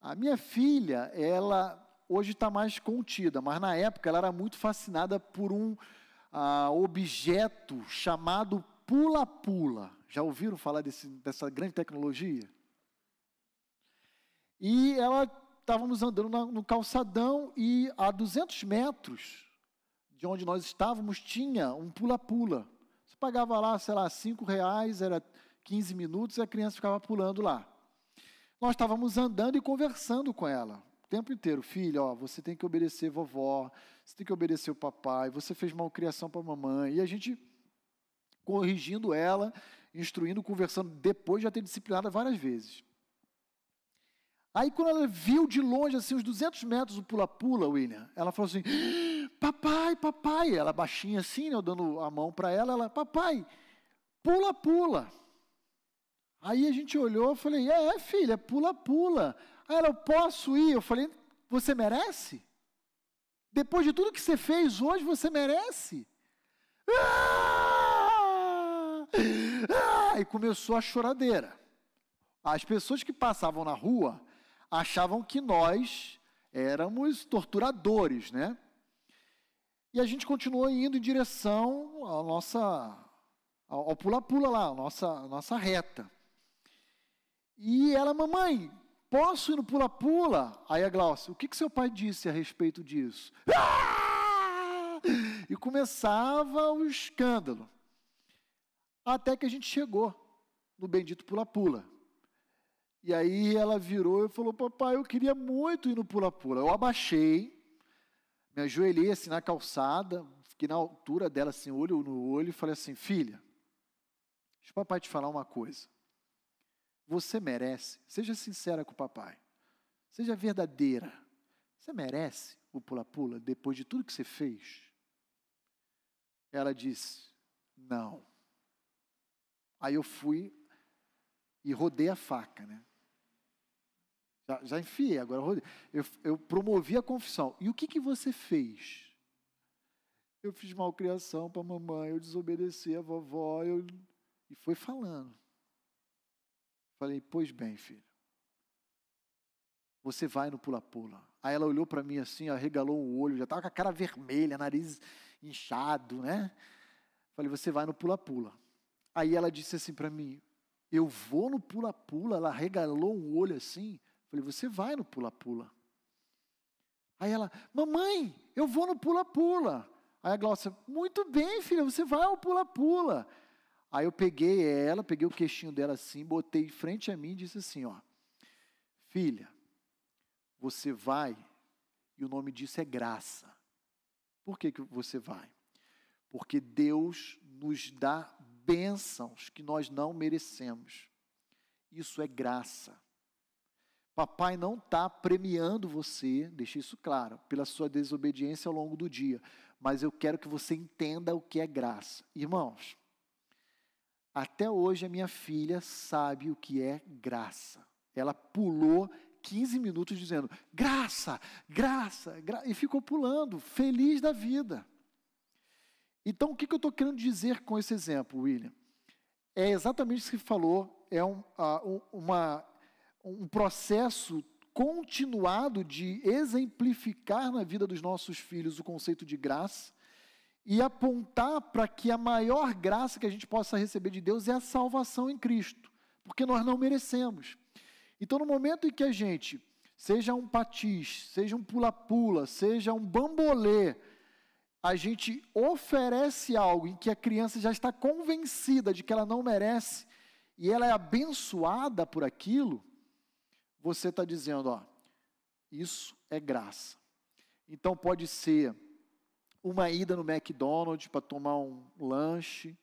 A minha filha, ela hoje está mais contida, mas na época ela era muito fascinada por um uh, objeto chamado pula-pula. Já ouviram falar desse, dessa grande tecnologia? E ela estávamos andando no calçadão e a 200 metros de onde nós estávamos tinha um pula-pula pagava lá, sei lá, cinco reais, era 15 minutos e a criança ficava pulando lá. Nós estávamos andando e conversando com ela o tempo inteiro. Filha, ó, você tem que obedecer vovó, você tem que obedecer o papai, você fez malcriação para a mamãe. E a gente corrigindo ela, instruindo, conversando, depois de já ter disciplinado várias vezes. Aí quando ela viu de longe, assim, uns 200 metros o pula-pula, William, ela falou assim, papai, papai, ela baixinha assim, né, eu dando a mão para ela, ela, papai, pula-pula. Aí a gente olhou, eu falei, é, filha, pula-pula. Aí ela, eu posso ir? Eu falei, você merece? Depois de tudo que você fez hoje, você merece? Ah! Ah! E começou a choradeira. As pessoas que passavam na rua achavam que nós éramos torturadores, né? E a gente continuou indo em direção à nossa ao pula-pula lá, a nossa, a nossa reta. E ela, mamãe, posso ir no pula-pula? Aí a Glaucia, o que, que seu pai disse a respeito disso? Ah! [LAUGHS] E começava o escândalo. Até que a gente chegou no bendito pula-pula. E aí ela virou e falou: Papai, eu queria muito ir no pula-pula. Eu abaixei, me ajoelhei assim na calçada, fiquei na altura dela, assim, olho no olho, e falei assim: Filha, deixa o papai te falar uma coisa. Você merece. Seja sincera com o papai. Seja verdadeira. Você merece o pula-pula depois de tudo que você fez? Ela disse: Não. Aí eu fui e rodei a faca, né? Já, já enfiei, agora rodei. Eu, eu promovi a confissão. E o que, que você fez? Eu fiz malcriação para a mamãe, eu desobedeci a vovó, eu... e foi falando. Falei, pois bem, filho. Você vai no pula-pula. Aí ela olhou para mim assim, arregalou o olho, já estava com a cara vermelha, nariz inchado, né? Falei, você vai no pula-pula. Aí ela disse assim para mim, eu vou no pula-pula. Ela arregalou o olho assim. Falei, você vai no pula-pula. Aí ela, mamãe, eu vou no pula-pula. Aí a Glaucia, muito bem, filha, você vai ao pula-pula. Aí eu peguei ela, peguei o queixinho dela assim, botei em frente a mim e disse assim, ó, filha, você vai e o nome disso é graça. Por que, que você vai? Porque Deus nos dá bênçãos que nós não merecemos. Isso é graça. Papai não está premiando você, deixe isso claro, pela sua desobediência ao longo do dia, mas eu quero que você entenda o que é graça. Irmãos, até hoje a minha filha sabe o que é graça. Ela pulou 15 minutos dizendo graça, graça, gra e ficou pulando, feliz da vida. Então, o que, eu estou querendo dizer com esse exemplo, William? É exatamente isso que falou, é um, uh, uma, um processo continuado de exemplificar na vida dos nossos filhos o conceito de graça e apontar para que a maior graça que a gente possa receber de Deus é a salvação em Cristo, porque nós não merecemos. Então, no momento em que a gente, seja um patis, seja um pula-pula, seja um bambolê, a gente oferece algo em que a criança já está convencida de que ela não merece e ela é abençoada por aquilo, você está dizendo, ó, isso é graça. Então pode ser uma ida no McDonald's para tomar um lanche.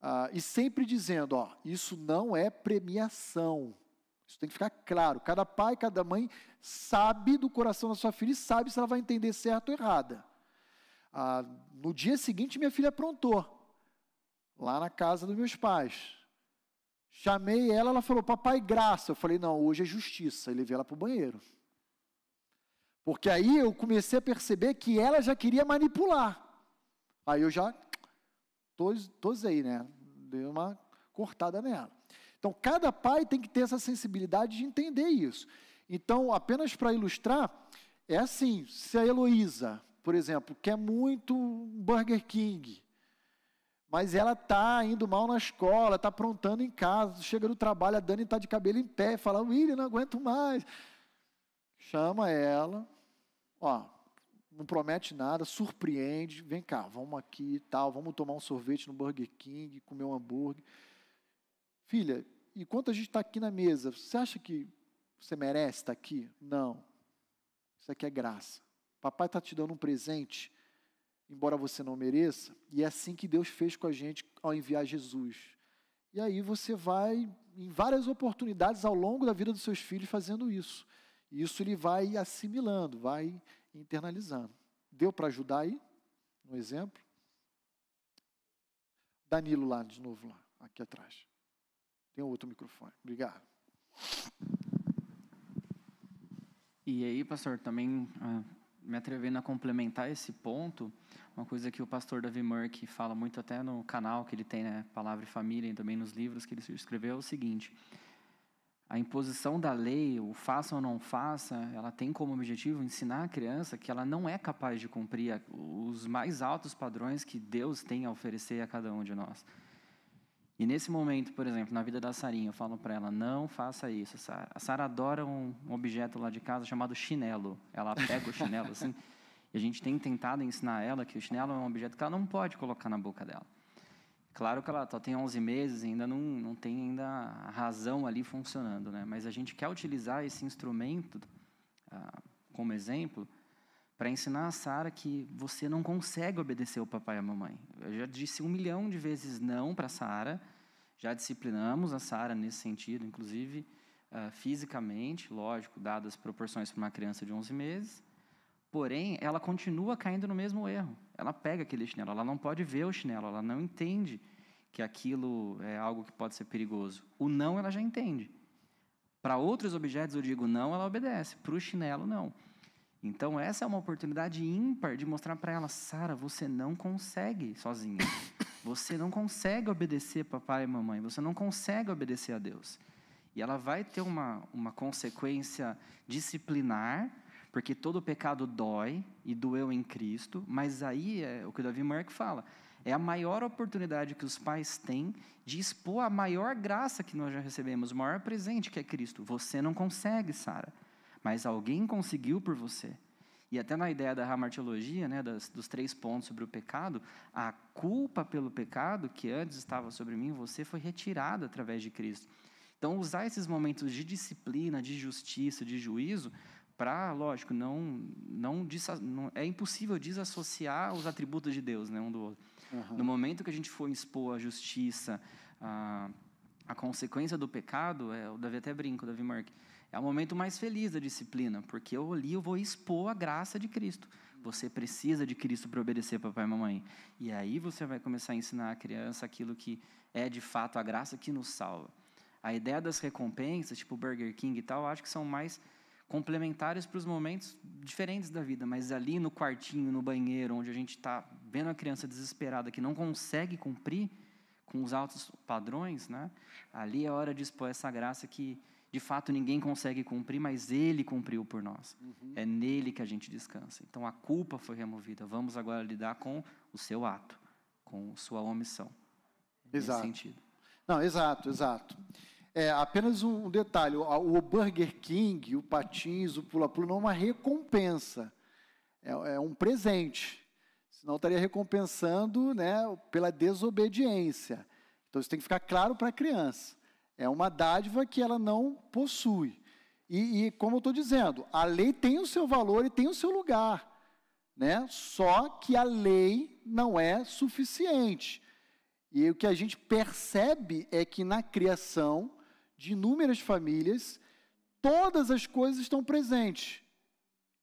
Ah, e sempre dizendo, ó, isso não é premiação. Isso tem que ficar claro. Cada pai, cada mãe sabe do coração da sua filha e sabe se ela vai entender certo ou errada. Ah, no dia seguinte, minha filha aprontou, lá na casa dos meus pais. Chamei ela, ela falou, papai, graça. Eu falei, não, hoje é justiça. E levei ela para o banheiro. Porque aí eu comecei a perceber que ela já queria manipular. Aí eu já tosei, né? Dei uma cortada nela. Então, cada pai tem que ter essa sensibilidade de entender isso. Então, apenas para ilustrar, é assim: se a Heloísa, por exemplo, quer muito Burger King, mas ela está indo mal na escola, está aprontando em casa, chega no trabalho, a Dani está de cabelo em pé, fala, William, não aguento mais. Chama ela, ó, não promete nada, surpreende. Vem cá, vamos aqui e tal, vamos tomar um sorvete no Burger King, comer um hambúrguer. Filha, enquanto a gente está aqui na mesa, você acha que você merece estar aqui? Não. Isso aqui é graça. Papai está te dando um presente, embora você não mereça, e é assim que Deus fez com a gente ao enviar Jesus. E aí você vai, em várias oportunidades ao longo da vida dos seus filhos, fazendo isso. E isso ele vai assimilando, vai internalizando. Deu para ajudar aí? No exemplo? Danilo lá, de novo lá, aqui atrás. Tem outro microfone. Obrigado. E aí, pastor, também ah, me atrevendo a complementar esse ponto, uma coisa que o pastor Davi Murk fala muito até no canal que ele tem, né, Palavra e Família, e também nos livros que ele escreveu, é o seguinte: a imposição da lei, o faça ou não faça, ela tem como objetivo ensinar a criança que ela não é capaz de cumprir os mais altos padrões que Deus tem a oferecer a cada um de nós. E nesse momento, por exemplo, na vida da Sarinha, eu falo para ela: não faça isso. A Sara adora um objeto lá de casa chamado chinelo. Ela pega o chinelo assim. [LAUGHS] E a gente tem tentado ensinar ela que o chinelo é um objeto que ela não pode colocar na boca dela. Claro que ela só tem 11 meses, ainda não, não tem ainda a razão ali funcionando, né? Mas a gente quer utilizar esse instrumento ah, como exemplo para ensinar a Sara que você não consegue obedecer o papai e a mamãe. Eu já disse um milhão de vezes não para a Sara, já disciplinamos a Sara nesse sentido, inclusive ah, fisicamente, lógico, dadas as proporções para uma criança de 11 meses. Porém, ela continua caindo no mesmo erro. Ela pega aquele chinelo, ela não pode ver o chinelo, ela não entende que aquilo é algo que pode ser perigoso. O não ela já entende. Para outros objetos eu digo não, ela obedece. Para o chinelo, não. Então, essa é uma oportunidade ímpar de mostrar para ela, Sara, você não consegue sozinha. Você não consegue obedecer papai e mamãe. Você não consegue obedecer a Deus. E ela vai ter uma, uma consequência disciplinar porque todo pecado dói e doeu em Cristo, mas aí é o que o Davi Mark fala. É a maior oportunidade que os pais têm de expor a maior graça que nós já recebemos, o maior presente que é Cristo. Você não consegue, Sara, mas alguém conseguiu por você. E até na ideia da ramartiologia, né, das, dos três pontos sobre o pecado, a culpa pelo pecado que antes estava sobre mim, você foi retirada através de Cristo. Então, usar esses momentos de disciplina, de justiça, de juízo, para, lógico, não, não, não, é impossível desassociar os atributos de Deus, né, um do outro. Uhum. No momento que a gente for expor a justiça, a, a consequência do pecado, é, o Davi até brinca, o Davi Mark, é o momento mais feliz da disciplina, porque eu ali eu vou expor a graça de Cristo. Você precisa de Cristo para obedecer papai e mamãe. E aí você vai começar a ensinar a criança aquilo que é de fato a graça que nos salva. A ideia das recompensas, tipo Burger King e tal, acho que são mais complementares para os momentos diferentes da vida, mas ali no quartinho, no banheiro, onde a gente está vendo a criança desesperada que não consegue cumprir com os altos padrões, né? ali é hora de expor essa graça que de fato ninguém consegue cumprir, mas Ele cumpriu por nós. Uhum. É nele que a gente descansa. Então a culpa foi removida. Vamos agora lidar com o seu ato, com sua omissão. Exato. Não, exato, exato. É, apenas um detalhe: o Burger King, o Patins, o Pula-Pula não é uma recompensa, é, é, um presente. Senão estaria recompensando né, pela desobediência. Então isso tem que ficar claro para a criança. É uma dádiva que ela não possui. E, e como eu estou dizendo, a lei tem o seu valor e tem o seu lugar. Né? Só que a lei não é suficiente. E o que a gente percebe é que na criação de inúmeras famílias, todas as coisas estão presentes,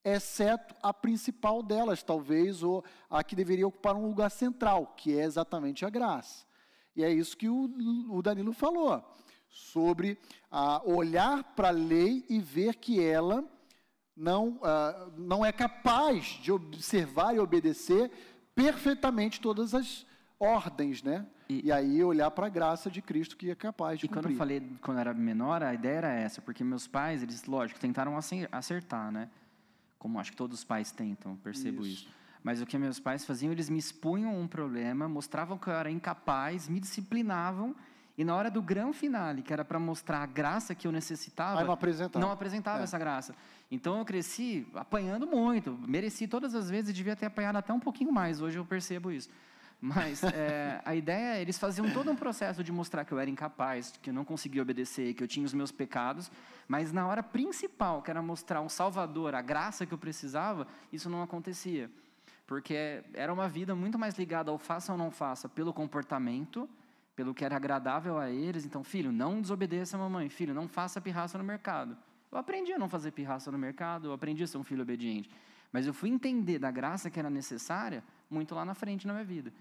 exceto a principal delas, talvez, ou a que deveria ocupar um lugar central, que é exatamente a graça. E é isso que o, Danilo falou, sobre a olhar para a lei e ver que ela não, uh, não é capaz de observar e obedecer perfeitamente todas as ordens, né? E, e aí olhar para a graça de Cristo que é capaz de e cumprir. quando eu falei quando eu era menor, a ideia era essa, porque meus pais, eles, lógico, tentaram acertar, né? Como acho que todos os pais tentam, percebo isso. isso. Mas o que meus pais faziam, eles me expunham um problema, mostravam que eu era incapaz, me disciplinavam E na hora do grande finale, que era para mostrar a graça que eu necessitava, não apresentava, não apresentava é. essa graça. Então eu cresci apanhando muito, mereci todas as vezes e devia ter apanhado até um pouquinho mais. Hoje eu percebo isso. Mas é, a ideia, eles faziam todo um processo de mostrar que eu era incapaz, que eu não conseguia obedecer, que eu tinha os meus pecados, mas na hora principal, que era mostrar um Salvador, a graça que eu precisava, isso não acontecia. Porque era uma vida muito mais ligada ao faça ou não faça pelo comportamento, pelo que era agradável a eles. Então, filho, não desobedeça a mamãe. Filho, não faça pirraça no mercado. Eu aprendi a não fazer pirraça no mercado, eu aprendi a ser um filho obediente. Mas eu fui entender da graça que era necessária muito lá na frente na minha vida.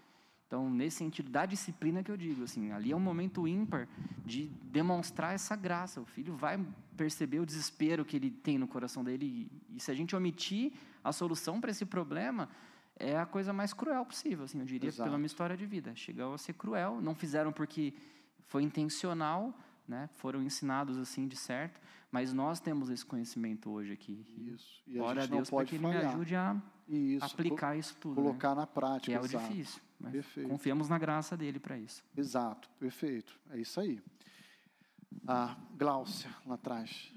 Então, nesse sentido da disciplina que eu digo, assim, ali é um momento ímpar de demonstrar essa graça. O filho vai perceber o desespero que ele tem no coração dele e, e se a gente omitir a solução para esse problema, é a coisa mais cruel possível, assim, eu diria, Exato. pela minha história de vida. Chegou a ser cruel, não fizeram porque foi intencional, né? Foram ensinados assim de certo, mas nós temos esse conhecimento hoje aqui. Isso. E a Glória a Deus para que ele me ajude a Isso, aplicar isso tudo, Colocar né? na prática. que é o exato. difícil. Mas Perfeito. Confiamos na graça dele para isso. Exato, perfeito. É isso aí. A Gláucia, lá atrás.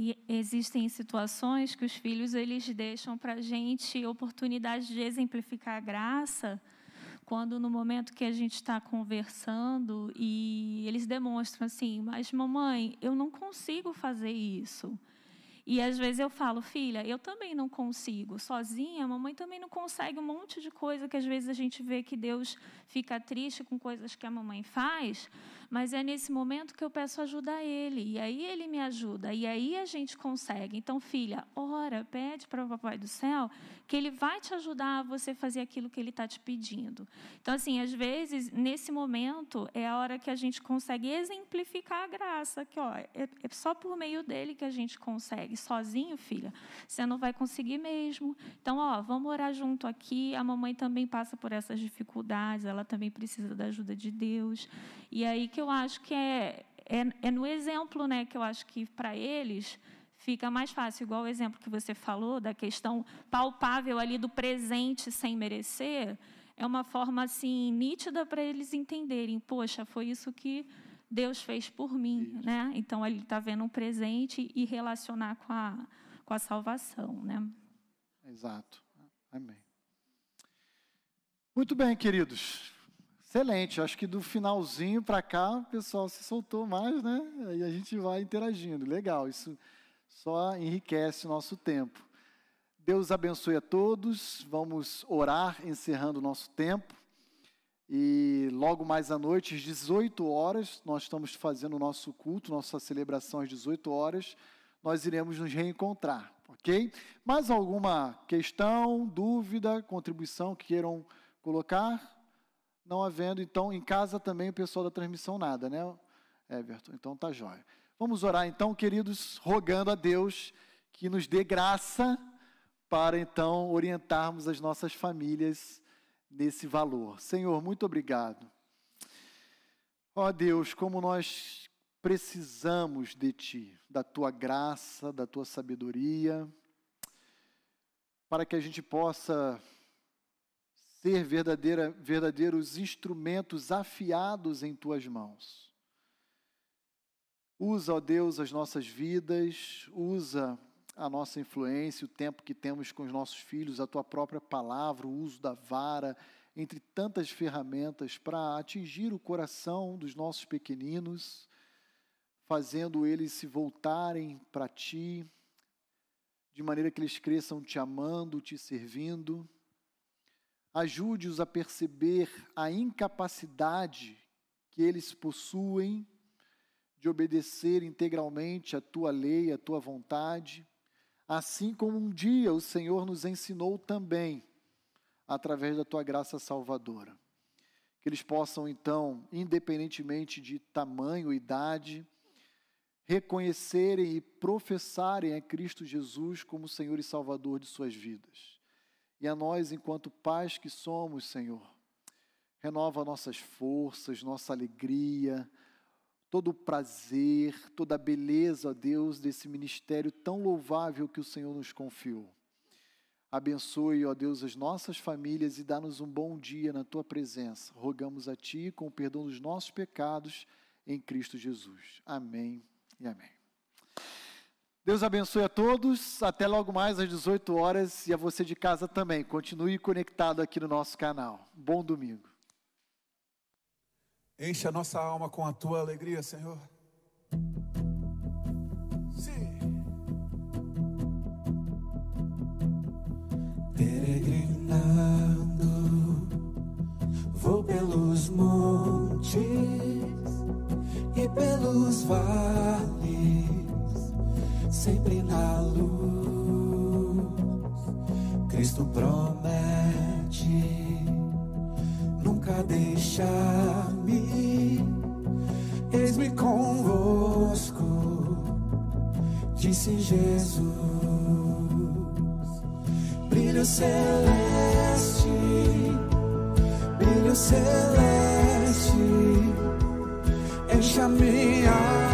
E existem situações que os filhos eles deixam para a gente oportunidade de exemplificar a graça, quando no momento que a gente está conversando e eles demonstram assim, mas mamãe, eu não consigo fazer isso. E às vezes eu falo, filha, eu também não consigo. Sozinha, a mamãe também não consegue um monte de coisa que às vezes a gente vê que Deus fica triste com coisas que a mamãe faz, mas é nesse momento que eu peço ajuda a Ele. E aí Ele me ajuda. E aí a gente consegue. Então, filha, ora, pede para o Papai do Céu que Ele vai te ajudar a você fazer aquilo que Ele está te pedindo. Então, assim, às vezes, nesse momento, é a hora que a gente consegue exemplificar a graça, que ó, é, é só por meio dele que a gente consegue. Sozinho, filha, você não vai conseguir mesmo. Então, ó, vamos orar junto aqui. A mamãe também passa por essas dificuldades, ela também precisa da ajuda de Deus. E aí que eu acho que é, é, é no exemplo, né, que eu acho que para eles fica mais fácil, igual o exemplo que você falou da questão palpável ali do presente sem merecer, é uma forma assim nítida para eles entenderem, poxa, foi isso que Deus fez por mim, né? Então ele está vendo um presente e relacionar com a com a salvação, né? Exato. Amém. Muito bem, queridos. Excelente. Acho que do finalzinho para cá o pessoal se soltou mais, né? Aí a gente vai interagindo. Legal. Isso só enriquece o nosso tempo. Deus abençoe a todos. Vamos orar encerrando o nosso tempo. E logo mais à noite, às 18 horas, nós estamos fazendo o nosso culto, nossa celebração às 18 horas. Nós iremos nos reencontrar, ok? Mais alguma questão, dúvida, contribuição que queiram colocar? Não havendo, então, em casa também o pessoal da transmissão nada, né, Everton? Então tá jóia. Vamos orar então, queridos, rogando a Deus que nos dê graça para então orientarmos as nossas famílias nesse valor. Senhor, muito obrigado. Ó Deus, como nós precisamos de Ti, da Tua graça, da Tua sabedoria, para que a gente possa ser verdadeiros instrumentos afiados em Tuas mãos. Usa, ó Deus, as nossas vidas, usa a nossa influência, o tempo que temos com os nossos filhos, a tua própria palavra, o uso da vara, entre tantas ferramentas para atingir o coração dos nossos pequeninos, fazendo eles se voltarem para ti, de maneira que eles cresçam te amando, te servindo. Ajude-os a perceber a incapacidade que eles possuem de obedecer integralmente a tua lei, a tua vontade assim como um dia o Senhor nos ensinou também, através da tua graça salvadora. Que eles possam, então, independentemente de tamanho, idade, reconhecerem e professarem a Cristo Jesus como Senhor e Salvador de suas vidas. E a nós, enquanto pais que somos, Senhor, renova nossas forças, nossa alegria, todo o prazer, toda a beleza, Deus, desse ministério tão louvável que o Senhor nos confiou. Abençoe, ó Deus, as nossas famílias e dá-nos um bom dia na tua presença. Rogamos a ti com o perdão dos nossos pecados em Cristo Jesus. Amém e amém. Deus abençoe a todos. Até logo mais às 18 horas e a você de casa também. Continue conectado aqui no nosso canal. Bom domingo. Enche a nossa alma com a tua alegria, Senhor. Sim. Peregrinando, vou pelos montes e pelos vales, sempre na luz. Cristo promete nunca deixar-me. Eis-me convosco, disse Jesus. Brilho celeste, brilho celeste, enche a minha alma,